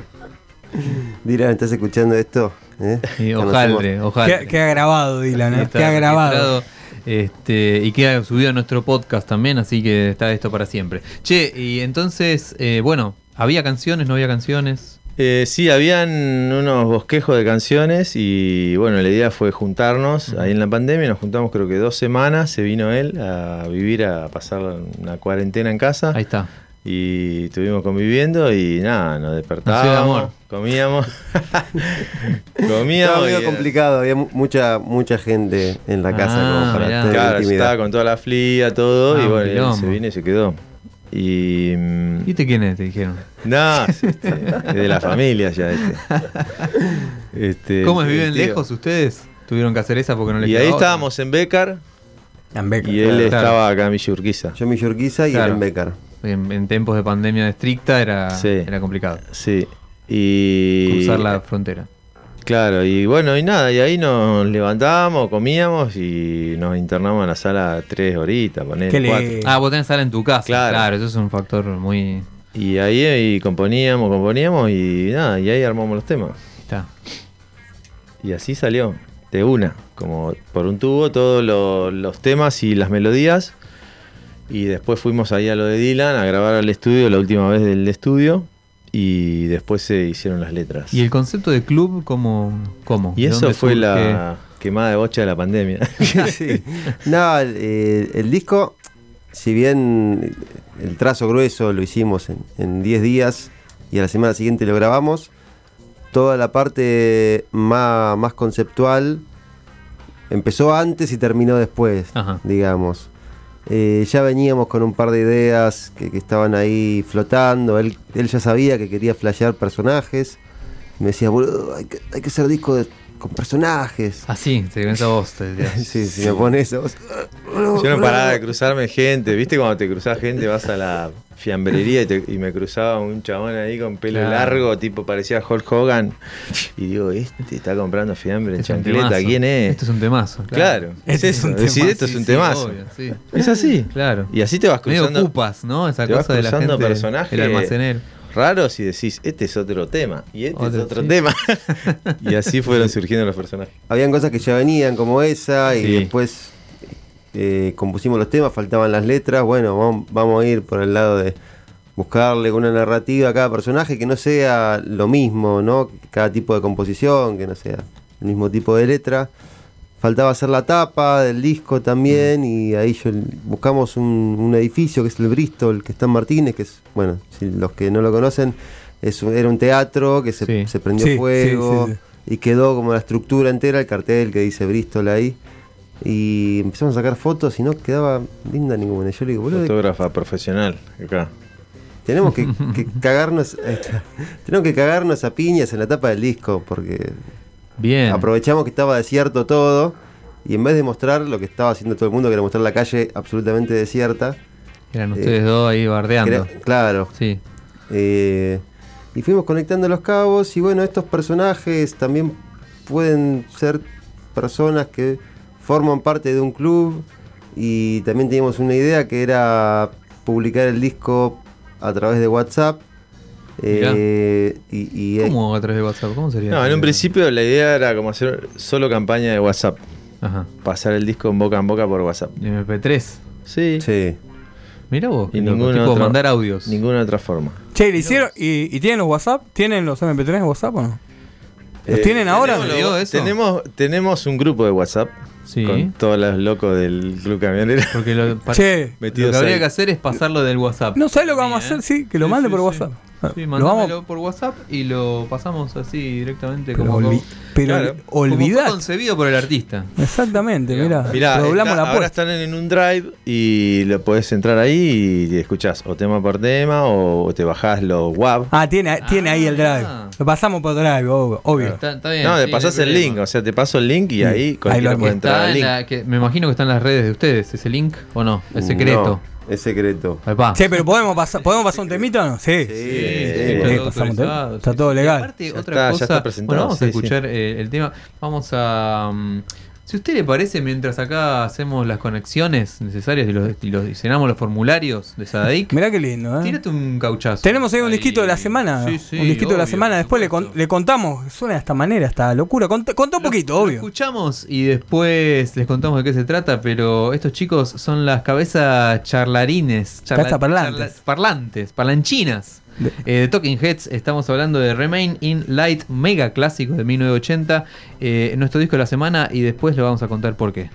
*laughs* Dylan, ¿estás escuchando esto? ¿Eh? Conocemos- ojalre, ojalre. Queda, grabado, Dylan, ¿eh? Queda grabado. Este, y queda subido a nuestro podcast también, así que está esto para siempre. Che, y entonces, eh, bueno, ¿había canciones, no había canciones? Eh, sí, habían unos bosquejos de canciones y bueno, la idea fue juntarnos ahí en la pandemia, nos juntamos creo que dos semanas, se vino él a vivir, a pasar una cuarentena en casa. Ahí está. Y estuvimos conviviendo y nada, nos Nació el despertábamos, amor. comíamos, *laughs* Estaba comíamos. medio complicado, había mu- mucha mucha gente en la casa Ah, como para mirá. tener Claro, intimidad. estaba con toda la fría, todo, Ah, y un bueno, quilombo. se vino y se quedó. Y. mm, ¿Viste quién es? Te dijeron. No, *laughs* es, este, es de la familia ya este. *laughs* Este, ¿Cómo es? ¿Viven tío. lejos ustedes? ¿Tuvieron que hacer esa porque no les Y ahí otra? estábamos en Becar En Beca. y él Claro. estaba acá en Villa Urquiza. Yo en Villa Urquiza y Claro. él en Becar. En, en tiempos de pandemia estricta era, Sí. era complicado. Sí. Y. Cruzar la frontera. Claro, y bueno, y nada, y ahí nos levantábamos, comíamos y nos internamos en la sala tres horitas, poner le- Ah, vos tenés sala en tu casa. Claro. Claro, eso es un factor muy. Y ahí y componíamos, componíamos y nada, y ahí armamos los temas. Está. Y así salió, de una, como por un tubo, todos lo- los temas y las melodías. Y después fuimos ahí a lo de Dylan a grabar al estudio, la última vez del estudio. Y después se hicieron las letras. ¿Y el concepto de club cómo? cómo? Y ¿De eso fue surge? la quemada de bocha de la pandemia. *laughs* *laughs* Sí. No, el, eh, el disco, si bien el trazo grueso lo hicimos en- en 10 días y a la semana siguiente lo grabamos, toda la parte más, más conceptual empezó antes y terminó después, Ajá. digamos. Eh, ya veníamos con un par de ideas que, estaban ahí flotando. Él, él ya sabía que quería flashear personajes. Me decía, boludo, hay que, hay que hacer disco de- con personajes. Así, te ven esa voz. te. *laughs* Sí, si me pone eso. Yo no *laughs* paraba de cruzarme gente, ¿viste? Cuando te cruzás gente, vas a la fiambrería y, te- y me cruzaba un chabón ahí con pelo Claro. largo, tipo parecía Hulk Hogan. Y digo, este está comprando fiambre en Es un chancleta. ¿quién es? Esto es un temazo. Claro, es Este es eso. un decir, temazo. esto es un sí, temazo. obvio, sí. Es así. Claro. Y así te vas Medio cruzando. ocupas, ¿no? Esa te vas cosa de la gente. personajes El almacenero. Raros y decís, este es otro tema. Y este Otro, es otro sí. tema. *laughs* y así fueron surgiendo los personajes. Habían cosas que ya venían como esa y Sí. después eh, compusimos los temas, faltaban las letras. Bueno, vamos, vamos a ir por el lado de buscarle una narrativa a cada personaje que no sea lo mismo, ¿no? Cada tipo de composición, que no sea el mismo tipo de letra. Faltaba hacer la tapa del disco también y ahí yo buscamos un, un edificio que es el Bristol, que está en Martínez, que es, bueno, si los que no lo conocen, es, era un teatro que se, Sí. se prendió Sí, fuego sí, sí. y quedó como la estructura entera, el cartel que dice Bristol ahí. Y empezamos a sacar fotos y no quedaba linda ninguna. Yo le digo, boludo, Fotógrafa profesional, acá. tenemos que, *laughs* que cagarnos, *laughs* tenemos que cagarnos a piñas en la tapa del disco, porque Bien. aprovechamos que estaba desierto todo, y en vez de mostrar lo que estaba haciendo todo el mundo, que era mostrar la calle absolutamente desierta, Eran Eh, ustedes dos ahí bardeando. claro, Sí. Eh, y fuimos conectando los cabos y bueno, estos personajes también pueden ser personas que forman parte de un club y también teníamos una idea que era publicar el disco a través de WhatsApp. Eh, y, y- ¿Cómo a través de WhatsApp? ¿Cómo sería? No, en un principio la idea era como hacer solo campaña de WhatsApp. Ajá. Pasar el disco en boca en boca por WhatsApp. ¿Y MP3. Sí. Sí. Mira vos. Y ninguna tipo otra- mandar audios. Ninguna otra forma. Che, ¿le hicieron? ¿Y, y tienen los WhatsApp? ¿Tienen los MP3 de WhatsApp o no? ¿Los Eh, tienen ahora? tenemos- eso? Tenemos, tenemos un grupo de WhatsApp Sí. con todos los locos del club camionero. Porque lo, *laughs* Che, lo que habría ahí. que hacer es pasarlo del WhatsApp. no sabes lo que vamos a Sí, ¿eh? hacer, sí, que lo Sí, mande sí, por sí. WhatsApp. Sí, lo mandámelo vamos, por WhatsApp y lo pasamos así directamente pero, como, olvi- pero Claro. como fue olvidad. concebido por el artista. Exactamente, mira. Mirá, Doblamos está- la ahora están en un drive y lo podés entrar ahí y escuchás o tema por tema o te bajás los WAV. Ah, tiene, tiene ahí el drive. Ah. Lo pasamos por drive, obvio. Está, está bien. no, sí, te pasás hay el link, o sea, te paso el link y ahí cualquiera lo puede entrar Está al en link. la- que- me imagino que está en las redes de ustedes, ese link o no, es secreto. No, es secreto. Epá. Sí, pero ¿podemos pasar, ¿podemos pasar un temita o no? Sí. Sí, Sí, sí, está sí, todo pasamos. Está legal. Y aparte, Ya otra está, ya cosa. está presentado, bueno, vamos sí, a escuchar eh, el tema. Vamos a. mm, si a usted le parece, mientras acá hacemos las conexiones necesarias y los, y los diseñamos los formularios de Sadaic, Mirá qué lindo, ¿eh? tírate un cauchazo. Tenemos ahí un disquito de la semana. Sí, sí, un disquito de la semana. Después le, con- supuesto. le contamos. Suena de esta manera, esta locura. Contá un poquito, Lo obvio. escuchamos y después les contamos de qué se trata, pero estos chicos son las cabezas charlarines, Cabeza parlantes. charla- parlantes, parlanchinas. Eh, de Talking Heads estamos hablando de Remain in Light, mega clásico de 1980, eh, nuestro disco de la semana y después le vamos a contar por qué.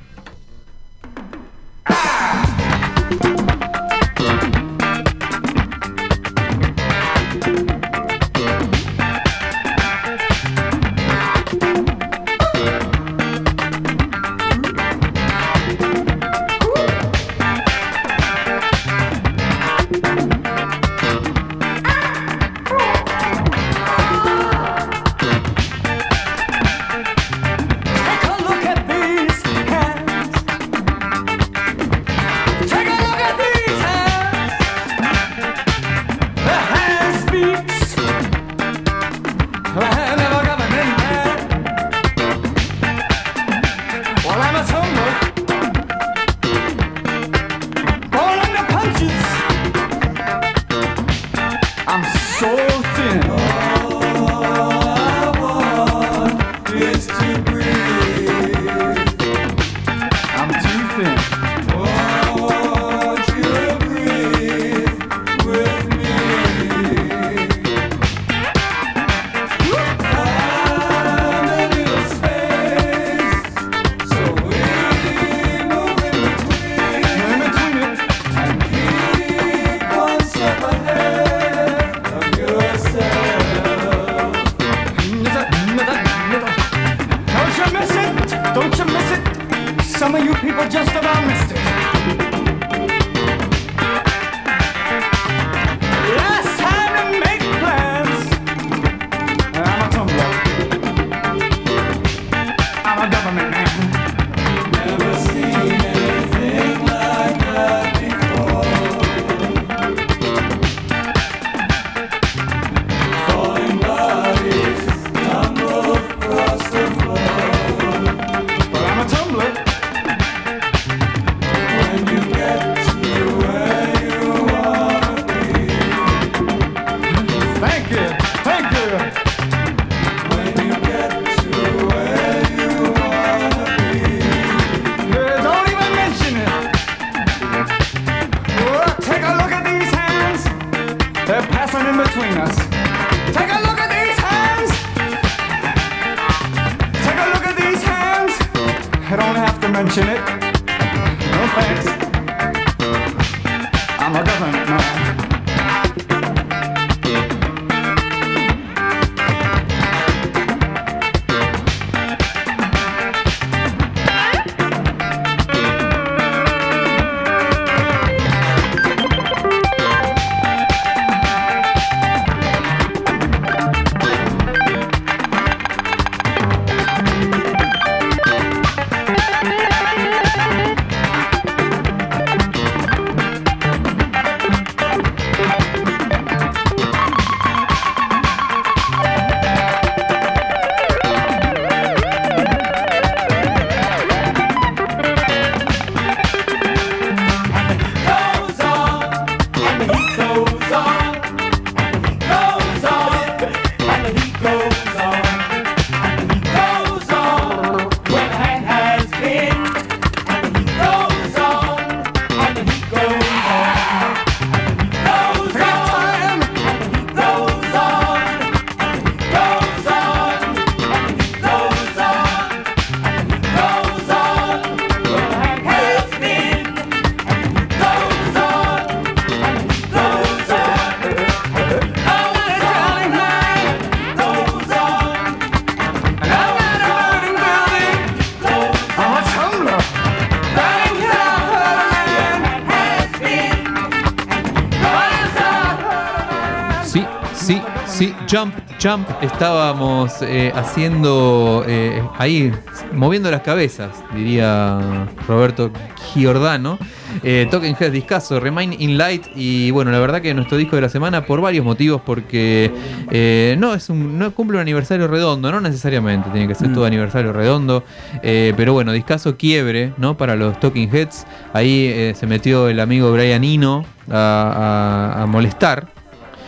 Jump, Jump, estábamos eh, haciendo eh, ahí, moviendo las cabezas, diría Roberto Giordano. Eh, Talking Heads discaso, Remain in Light y bueno, la verdad que nuestro disco de la semana por varios motivos, porque eh, no es un, no cumple un aniversario redondo, no necesariamente tiene que ser Mm. todo aniversario redondo, eh, pero bueno, discaso quiebre, ¿no? Para los Talking Heads, ahí se metió el amigo Brian Eno a, a- a molestar.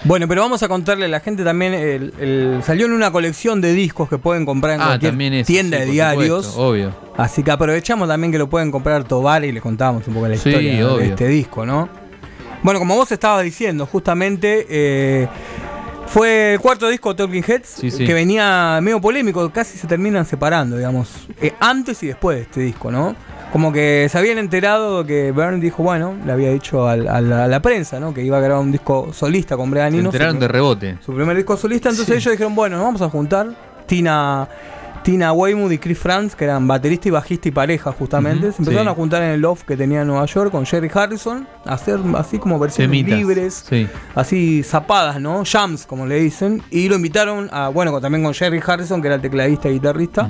Bueno, pero vamos a contarle a la gente también, el- el- salió en una colección de discos que pueden comprar en Ah, cualquier eso, tienda sí, de diarios. supuesto, obvio. Así que aprovechamos también que lo pueden comprar Tobar y le contamos un poco la historia de este disco, ¿no? Bueno, como vos estabas diciendo, justamente eh, fue el cuarto disco de Talking Heads Sí, sí. que venía medio polémico, casi se terminan separando, digamos, eh, antes y después de este disco, ¿no? Como que se habían enterado que Byrne dijo, bueno, le había dicho al- a, la, a la prensa, ¿no? Que iba a grabar un disco solista con Brian Se Eno. enteraron su- de rebote. su primer disco solista, entonces Sí. ellos dijeron, bueno, nos vamos a juntar. Tina, Tina Weymouth y Chris Franz, que eran baterista y bajista y pareja justamente, se empezaron sí. a juntar en el loft que tenía en Nueva York con Jerry Harrison, a hacer así como versiones libres, Sí. así zapadas, ¿no? Jams, como le dicen. Y lo invitaron a, bueno, también con Jerry Harrison, que era el tecladista y guitarrista.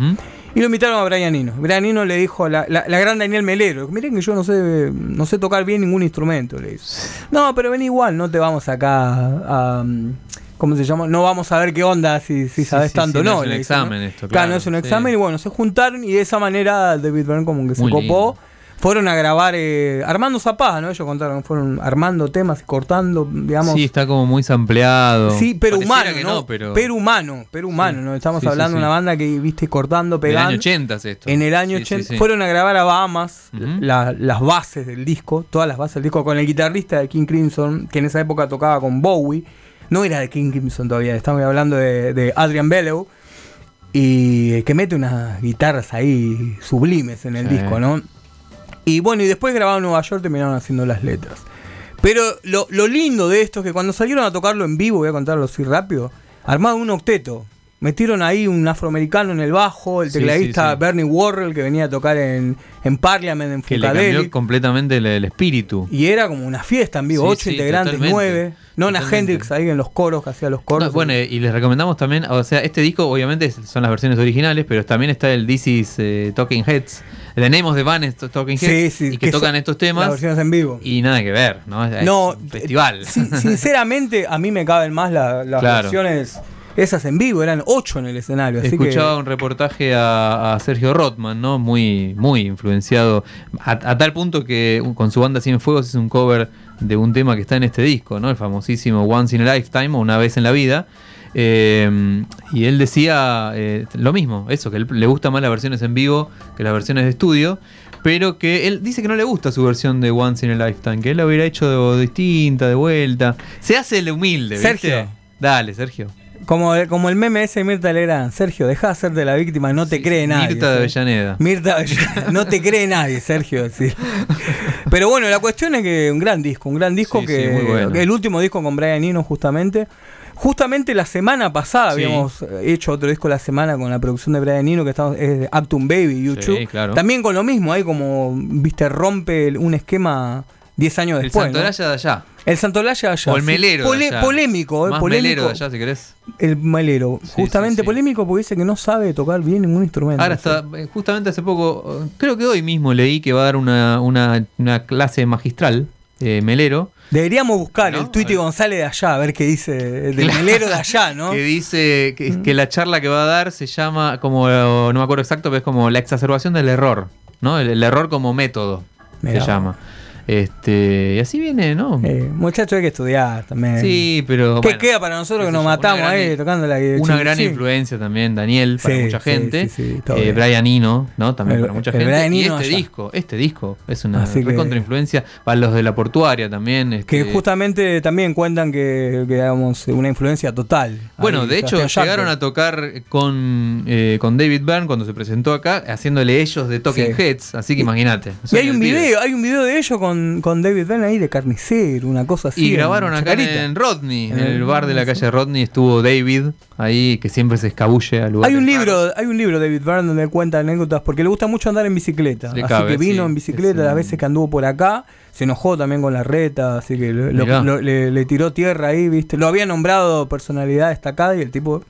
Y lo invitaron a Brian Eno. Brian Eno le dijo, la, la- la gran Daniel Melero, miren que yo no sé, no sé tocar bien ningún instrumento, le dice. No, pero ven igual, no te vamos acá a... ¿Cómo se llama? No vamos a ver qué onda si, si sabes sí, tanto o sí, no no. es un le dice, ¿no? examen esto, Claro, claro, no es un examen. Y bueno, se juntaron y de esa manera David Byrne como que se Muy copó. Fueron a grabar eh, armando zapadas, ¿no? Ellos contaron, fueron armando temas y cortando, digamos. Sí, está como muy sampleado. Sí, pero Pareciera humano, que ¿no? pero... Pero humano, pero humano, ¿no? Estamos Sí, sí, hablando de sí. una banda que viste cortando, pegando. año 80 es esto. En el año Sí, sí, 80 sí. fueron a grabar a Bahamas la- las bases del disco, todas las bases del disco con el guitarrista de King Crimson, que en esa época tocaba con Bowie. No era de King Crimson todavía, estamos hablando de, de Adrian Bellew. Y que mete unas guitarras ahí sublimes en el Sí. disco, ¿no? Y bueno, y después grabaron en Nueva York terminaron haciendo las letras. Pero lo, lo lindo de esto es que cuando salieron a tocarlo en vivo, voy a contarlo así rápido, armaron un octeto. Metieron ahí un afroamericano en el bajo, el tecladista sí, sí. Bernie Worrell que venía a tocar en, en Parliament, en Que le cambió completamente el, el espíritu. Y era como una fiesta en vivo, ocho integrantes, totalmente, nueve. Nona totalmente. Hendrix ahí en los coros, que hacía los coros. No, bueno, y les recomendamos también, o sea, este disco obviamente son las versiones originales, pero también está el This is eh, Talking Heads. The Name of the Band es Talking Heads. y que, que tocan estos temas. las versiones en vivo. Y nada que ver, ¿no? Es, No, es un festival. Sí, sinceramente, a mí me caben más la- las Claro. versiones esas en vivo, eran ocho en el escenario. Así Escuchaba que, un reportaje a, a Sergio Rothman, ¿no? Muy, muy influenciado. A, a tal punto que con su banda Cien Fuegos hizo un cover de un tema que está en este disco, ¿no? El famosísimo Once in a Lifetime o Una vez en la vida. Eh, y él decía eh, lo mismo, eso, que él- le gusta más las versiones en vivo que las versiones de estudio. Pero que él dice que no le gusta su versión de Once in a Lifetime, que él la hubiera hecho de- distinta, de vuelta. Se hace el humilde, ¿viste? Sergio, Dale, Sergio. Como, como el meme ese de Mirta Legrand. Sergio, deja de hacerte la víctima, no te cree nadie. Mirta de. Avellaneda. Mirta de Avellaneda. No te cree nadie, Sergio. sí. Pero bueno, la cuestión es que un gran disco, un gran disco Sí, que el último disco con Brian Eno justamente. Justamente la semana pasada habíamos eh, hecho otro disco la semana con la producción de Brian Eno que estamos es de Actum Baby YouTube. Claro. También con lo mismo, ahí como viste rompe un esquema 10 años El después. ¿no? Santolaya de allá. El Santolaya de allá. O el sí. melero de allá. Polémico, eh, Más polémico. melero de allá, si querés. El melero. Justamente sí. polémico porque dice que no sabe tocar bien ningún instrumento. Ahora está, eh, justamente hace poco, eh, creo que hoy mismo leí que va a dar una, una, una clase magistral, eh, Melero. Deberíamos buscar el Tweety González de allá, a ver qué dice del melero de allá, ¿no? *laughs* Que dice que, que la charla que va a dar se llama, como no me acuerdo exacto, pero es como la exacerbación del error, ¿no? El, el error como método Mirá. se llama. Este, y así viene, ¿no? Eh, muchachos, hay que estudiar también. Sí, pero ¿Qué bueno, queda para nosotros que nos matamos gran- ahí tocando la Una gran influencia también, Daniel, para Sí, mucha gente. sí, sí, todo Eh. Brian Eno, ¿no? También El- para mucha el gente. Brian y este allá. disco, este disco es una contrainfluencia para los de la portuaria también. Que este, justamente también cuentan que, que digamos, una influencia total. Bueno, Ahí, de hecho, llegaron a tocar con, eh, con David Byrne cuando se presentó acá, haciéndole ellos de Talking. Heads. Así que imagínate. Y hay un video, hay un video de ellos con, con David Byrne ahí de carnicero, una cosa así. Y grabaron acá en, Chacarita. en Rodney, en el el- bar de la calle Rodney, estuvo David ahí, que siempre se escabulle al lugar. Hay un libro, hay un libro de David Byrne donde cuenta anécdotas porque le gusta mucho andar en bicicleta. Le así cabe, que vino sí. en bicicleta las veces que anduvo por acá. Se enojó también con la reta, así que lo- le, le tiró tierra ahí, ¿viste? Lo había nombrado personalidad destacada y el tipo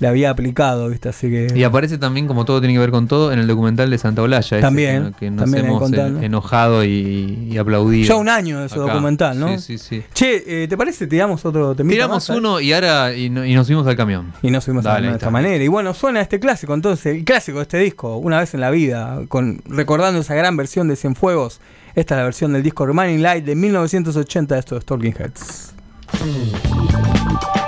le había aplicado, ¿viste? Así que. Y aparece también, como todo tiene que ver con todo, en el documental de Santa Olalla. ese También, que, que nos también hemos en- enojado y, y aplaudido. Ya un año de ese documental, ¿no? Sí, sí, sí. Che, eh, ¿te parece? Tiramos otro temita Tiramos más, ¿sabes? uno y ahora y, no- y nos subimos al camión. Y nos fuimos a Dale, de esta manera. Y bueno, suena este clásico, entonces, el clásico de este disco, una vez en la vida, con recordando esa gran versión de Cienfuegos. Esta es la versión del disco Remaining Light de 1980, esto es Talking Heads. And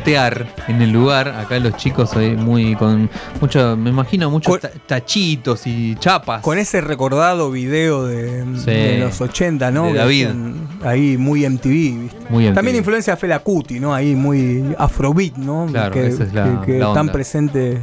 para bailotear en el lugar. Acá los chicos ahí muy con mucho, me imagino muchos ta- tachitos y chapas. Con ese recordado video de, de los 80, ¿no? De David. Ahí muy MTV, ¿viste? Muy MTV. También influencia Fela Kuti, ¿no? Ahí muy afrobeat, ¿no? Claro, que esa es la- que- que la tan presente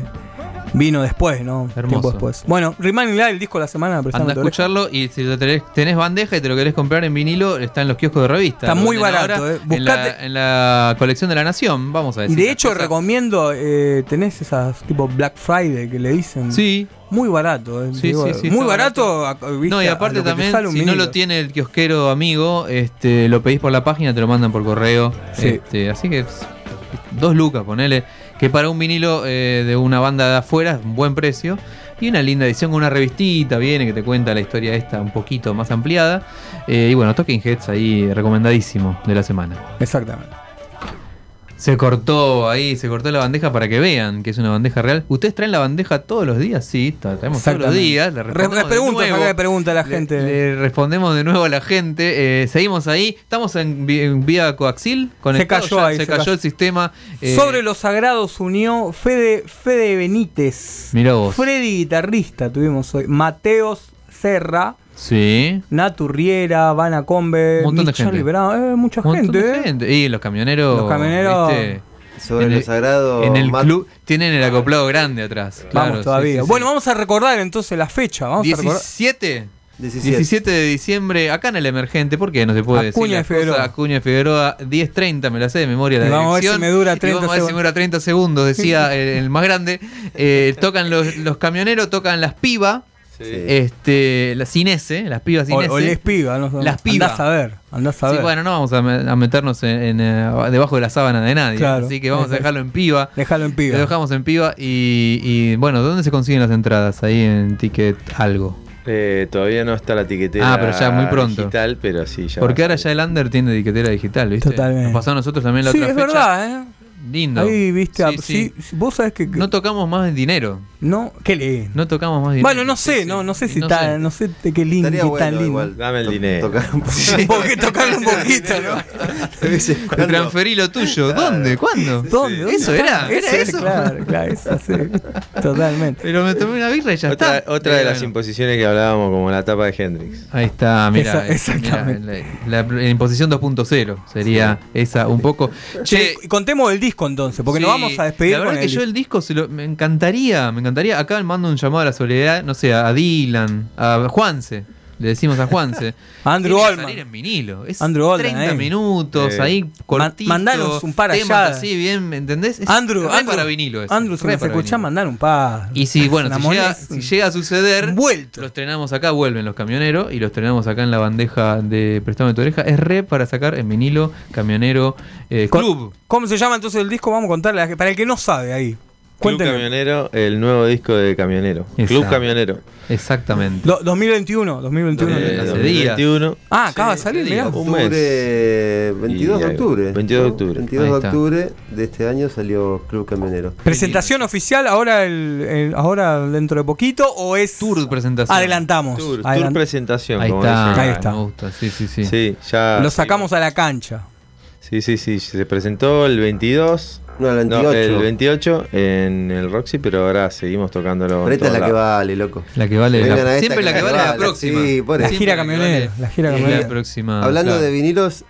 Vino después, ¿no? Hermoso. Tiempo después. Bueno, Remaining Live, el disco de la semana. Anda a escucharlo y si lo tenés, tenés bandeja y te lo querés comprar en vinilo, está en los kioscos de revista. Está muy barato, ahora eh. En la, Buscate- en la colección de la Nación, vamos a Y decir. de las hecho recomiendo, eh, tenés esas tipo Black Friday que le dicen. Sí. Muy barato, eh, Sí, digo, sí, sí, Muy barato. No, y aparte también, si no lo tiene el kiosquero amigo, este, lo pedís por la página, te lo mandan por correo. Sí. Este, así que dos lucas, ponele. Que para un vinilo eh, de una banda de afuera es un buen precio. Y una linda edición con una revistita, viene, que te cuenta la historia esta un poquito más ampliada. Eh, y bueno, Talking Heads ahí, recomendadísimo de la semana. Exactamente. Se cortó ahí, se cortó la bandeja para que vean que es una bandeja real. ¿Ustedes traen la bandeja todos los días? Sí, tra- traemos todos los días. Le Re- respondemos de nuevo. pregunta la Le- gente. Le, respondemos de nuevo a la gente. eh, seguimos ahí. Estamos en, vía coaxil. cayó ya, ahí, Se, se cayó, cayó. el sistema. eh, Sobre los sagrados unió Fede, Fede Benítez. Mirá vos. Freddy guitarrista tuvimos hoy. Mateos Serra. Sí. Naturriera, Vana Combe, Un montón de Michelle gente. Brown, eh, mucha montón gente, de eh. gente. Y los camioneros. Los camioneros- ¿viste? Sobre En lo el- sagrado, En el club tienen el acoplado grande atrás. Vamos Claro, sí, todavía. sí, sí. Bueno, vamos a recordar entonces la fecha. Vamos a recordar. 17. 17. 17 de diciembre, acá en el Emergente, ¿por qué no se puede Acuña decir? y Figueroa. Cosa? Acuña y Figueroa, 10.30, me la sé de memoria la Y vamos a ver si me dura Y 30 vamos a ver si me segundos. dura 30 segundos, decía *laughs* el, el más grande. Eh, tocan los, los camioneros, tocan las pibas, este, las sin S, las pibas sin O, o les piba, no. Las pibas. Andás a ver, andás a Sí, ver. bueno, no vamos a, me- a meternos en, en, eh, debajo de la sábana de nadie. Claro. Así que vamos a dejarlo en piba. Déjalo en piba. Lo dejamos en piba. Y, y, bueno, ¿dónde se consiguen las entradas? Ahí en Ticket Algo. Eh, todavía no está la tiquetera Ah, pero ya muy pronto. digital, pero sí, ya. Porque ahora ya el under tiene etiquetera digital, ¿viste? Totalmente. Nos pasó a nosotros también la sí, otra es fecha. verdad, ¿eh? Lindo. Ahí, viste, Sí, ah, sí. sí, vos sabés que... que- No tocamos más dinero. No, qué lindo. No tocamos más dinero. Bueno, no sé, no, no sé si No está, sé. no sé de qué lindo, bueno tan lindo. igual. Dame el to- dinero. Tocar un *laughs* *laughs* poquito. Un poquito, tocarlo un poquito, ¿no? En transferí lo tuyo. ¿Dónde? ¿Cuándo? ¿Dónde? ¿Dónde Eso era. Era eso. Claro, claro, eso, sí. Totalmente. Pero me tomé una birra y ya Otra, está. otra de las imposiciones que hablábamos, como la tapa de Hendrix. Ahí está, mira. Eh, exactamente. la, imposición 2.0 sería esa un poco. Che, contemos el disco entonces, porque nos Sí, vamos a despedir La verdad con que el yo el disco se lo- me encantaría, me encantaría. Acá mando un llamado a la soledad, no sé, a Dylan, a Juanse. Le decimos a Juanse. *laughs* Andrew Oldman. salir en vinilo. Es Andrew Oldman, 30 ahí. minutos, Eh. ahí cortito. mandanos un par allá. así, bien, ¿me entendés? Es Andrew, re Andrew, para vinilo eso, Andrew, si re nos escuchás, mandar un par. Y si, *laughs* bueno, si llega, si a suceder, Vuelto. lo estrenamos acá, vuelven los camioneros y los estrenamos acá en la bandeja de Prestame tu oreja. Es re para sacar en vinilo, camionero, eh, club. ¿Cómo se llama entonces el disco? Vamos a contarle para el que no sabe ahí. Club. Camionero, el nuevo disco de Camionero. Club. Camionero. Exactamente. Do- 2021, 2021. Eh, hace 2021. ah, acaba de salir, mirá. Un Octubre, mes. 22 de octubre. 22 de ¿no? octubre. 22 Ahí de octubre de este año salió Club Camionero. Presentación oficial ahora el, el- ahora dentro de poquito o es Tour presentación. adelantamos. Tour, Adelant- tour presentación. Ahí como está, dicen. Ahí está. Me gusta, sí, sí, sí. Sí, ya. Lo sacamos a la cancha. Sí, sí, sí. Se presentó el 22. No, el no, 28. el 28 en el Roxy, pero ahora seguimos tocándolo. Pero esta es la que vale, loco. La que vale la, esta siempre que la que vale es la próxima. sí, por. La gira camionera, vale la gira camionera. La próxima. Hablando claro. de vinilos,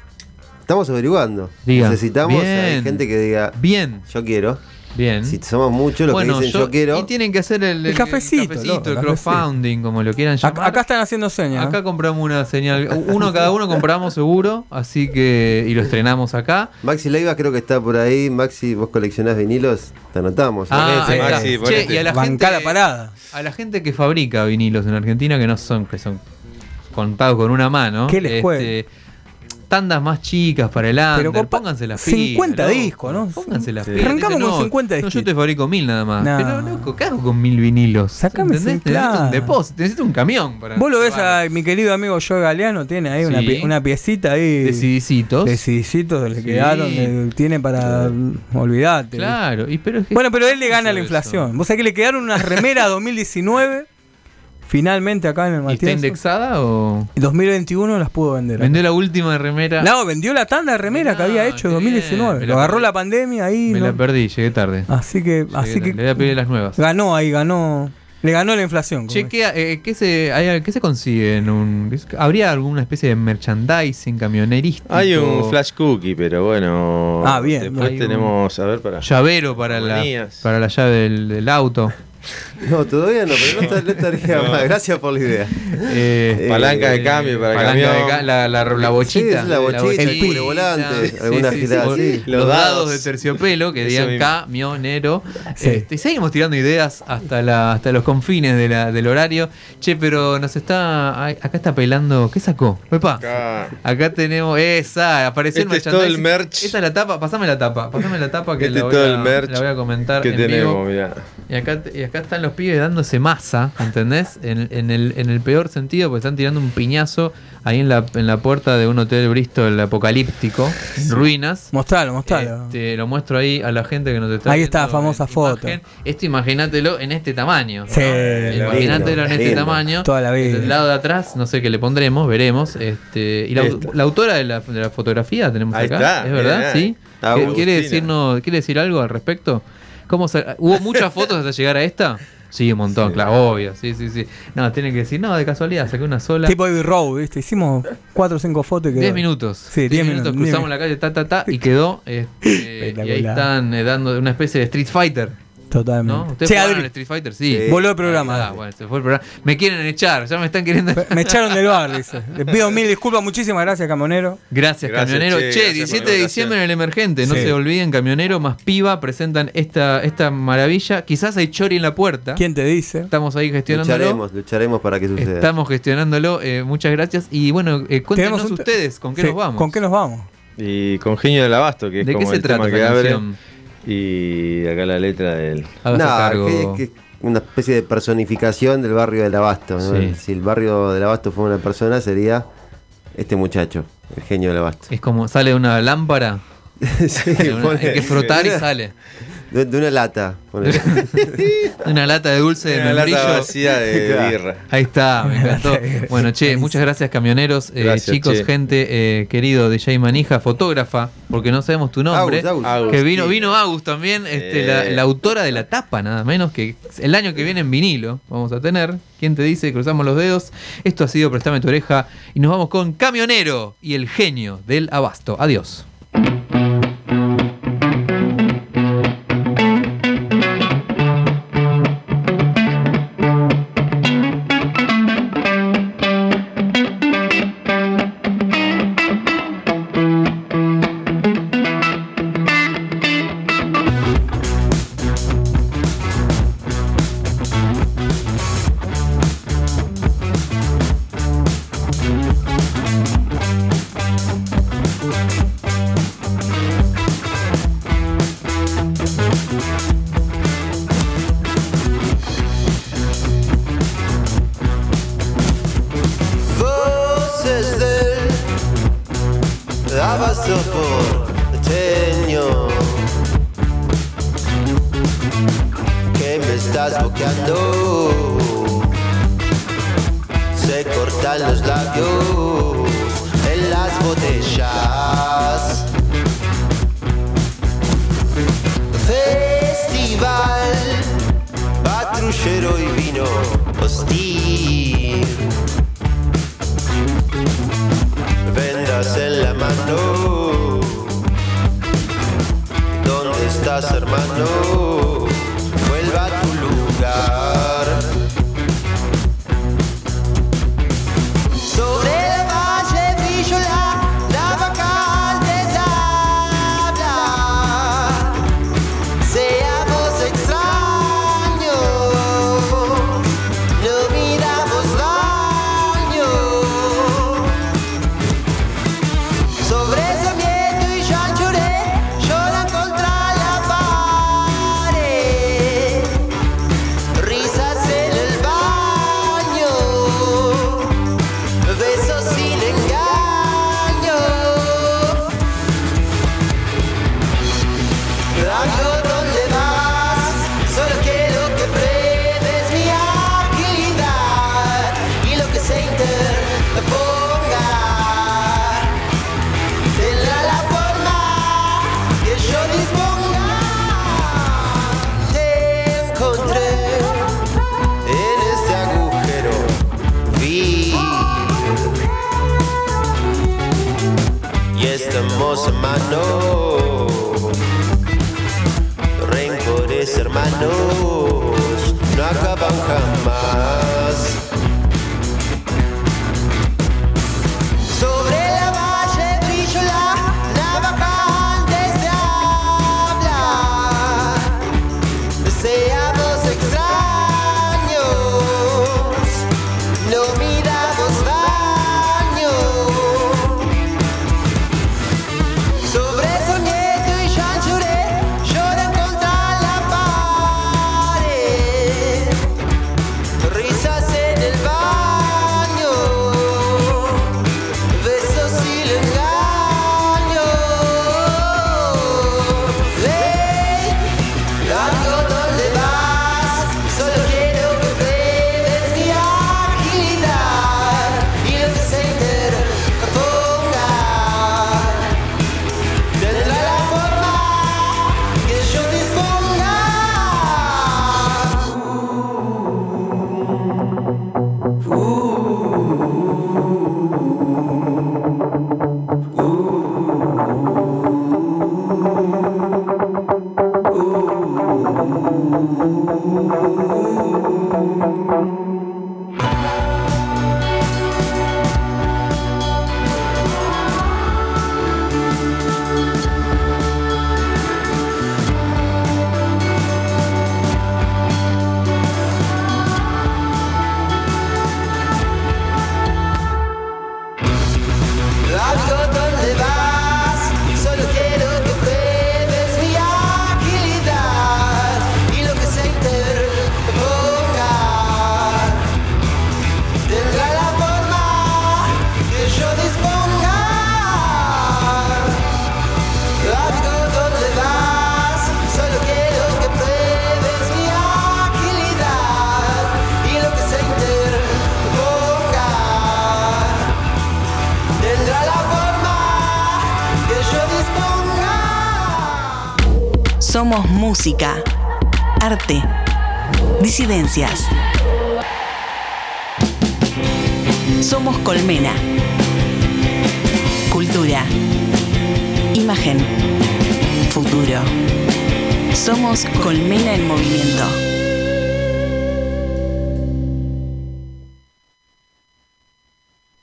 estamos averiguando. Diga. Necesitamos Bien. hay gente que diga, Bien, yo quiero. Bien. Si somos muchos los bueno, que dicen yo, quiero, Y tienen que hacer el, El cafecito, el, loco, el el crowdfunding, como lo quieran llamar. Acá, acá están haciendo señas. Acá compramos una señal. Uno cada uno compramos seguro, así que. Y lo estrenamos acá. Maxi Leiva creo que está por ahí. Maxi, vos coleccionás vinilos, te anotamos. Ah. Maxi, Che, y a la gente, la parada. a la gente que fabrica vinilos en Argentina, que no son, que son contados con una mano. ¿Qué les este, tandas más chicas para el Pero under, compa- pónganse las 50 pilas, discos, ¿no? Pónganse las Sí. pilas. Arrancamos Dicen, con no, 50 No, yo te fabrico mil nada más. No. Pero loco, ¿qué hago con mil vinilos? Sacame ¿Entendés? ese, Necesito claro. un depósito, necesito un camión para. Vos lo ves a mi querido amigo Joe Galeano, tiene ahí una, pie- una piecita ahí. de CDcitos. De CDcitos, le Sí. quedaron, le- tiene para. Olvidate. Claro, y pero es que Bueno, pero él le gana la eso. inflación. Vos sabés que le quedaron unas remeras *laughs* 2019. Finalmente acá en el ¿Y está indexada o.? 2021 las pudo vender. Vendió la última remera. No, vendió la tanda de remera que había hecho en qué 2019. bien. Me Lo agarró perdí. la pandemia ahí. Me ¿no? la perdí, llegué tarde. Así que, Llegué así tarde. que Le voy a pedir las nuevas. ganó ahí, ganó. Le ganó la inflación. Che, ¿qué, eh, qué se, hay- qué se consigue en un. ¿Habría alguna especie de merchandising camionerístico? Hay un flash cookie, pero bueno. Ah, bien. Después un- tenemos, a ver, para. Llavero para la, para la llave del, del auto. No, todavía no, pero no, esta- no estaría *laughs* No. mal. Gracias por la idea. Eh, Palanca de cambio para palanca de ca- la, la, la Sí, bochita. es la bochita, el bochita, volante, sí, alguna sí, girada sí, así. Los dados de terciopelo que digan camionero. Sí. Este, y seguimos tirando ideas hasta la, hasta los confines de la, del horario. Che, pero nos está. Acá está pelando. ¿Qué sacó? Pepa. Acá. Acá tenemos esa, apareció Este el es todo el merch. Esa es la tapa, pasame la tapa, pasame la tapa que Este la, voy todo a, el merch la voy a comentar que en tenemos, vivo. mirá. Y acá, y acá están los pibes dándose masa, ¿entendés? En, en el, en el peor sentido, porque están tirando un piñazo ahí en la, en la puerta de un hotel Bristol apocalíptico, en ruinas. Mostralo, mostralo. Este, lo muestro ahí a la gente que nos está Ahí está la famosa foto. imagen. Esto imagínatelo en este tamaño. Sí, ¿no? Imagínatelo en este lindo. tamaño. Toda la vida. Del lado de atrás, no sé qué le pondremos, veremos. Este, y la, la autora de la, de la fotografía tenemos Ahí acá. está, ¿Es verdad? mirá. ¿Sí? Ah, ¿Qué- Agustina. ¿Quiere, decirnos, ¿Quiere decir algo al respecto? ¿Cómo se- ¿Hubo muchas fotos hasta llegar a esta? Sí, un montón, claro, obvio. Sí, sí, sí. No, tienen que decir, no, de casualidad, saqué una sola. Tipo Abbey Road, ¿viste? Hicimos 4 o 5 fotos y quedó. 10 minutos. Sí, 10 minutos. Cruzamos diez la calle, ta, ta, ta, y quedó. este, *laughs* y ahí están eh, dando una especie de Street Fighter. Totalmente. ¿No? ¿Ustedes Che, jugaron al Street Fighter? Sí. Sí. voló el programa. Ah, bueno, se fue el programa. Me quieren echar, ya me están queriendo. Me echaron del bar, dice. Les pido mil disculpas, muchísimas gracias, Camonero. Gracias, Gracias, camionero. che, Che, gracias 17 por de diciembre en el emergente. No Sí. se olviden, camionero más piba presentan esta, esta maravilla. Quizás hay chori en la puerta. ¿Quién te dice? Estamos ahí gestionándolo. Lucharemos, lucharemos para que suceda. Estamos gestionándolo. eh, muchas gracias. Y bueno, eh, cuéntenos un ustedes con qué Sí, nos vamos. ¿Con qué nos vamos? Y con Genio del Abasto, que es ¿De qué como se el trata tema que abre. Y acá la letra del. No, cargo. que- que una especie de personificación del barrio del Abasto. ¿no? Sí. Si el barrio del Abasto fuera una persona, sería este muchacho, el genio del Abasto. Es como sale de una lámpara. *laughs* Sí, de una- pone- hay que frotar y sale. De, de una lata. pone. *laughs* Una lata de dulce de Una lata membrillo. vacía de *laughs* Claro. birra. Ahí está, me encantó. *laughs* Bueno, che, muchas gracias camioneros, eh, Gracias, chicos, che. gente, eh, querido DJ Manija, fotógrafa, porque no sabemos tu nombre. Agus, Agus. Agus. Que vino, vino Agus también, este, la, Eh. la autora de la tapa, nada menos que el año que viene en vinilo vamos a tener. ¿Quién te dice? Cruzamos los dedos. Esto ha sido Préstame tu oreja y nos vamos con Camionero y el genio del abasto. Adiós. música, arte, disidencias. Somos Colmena. Cultura. Imagen. Futuro. Somos Colmena en Movimiento.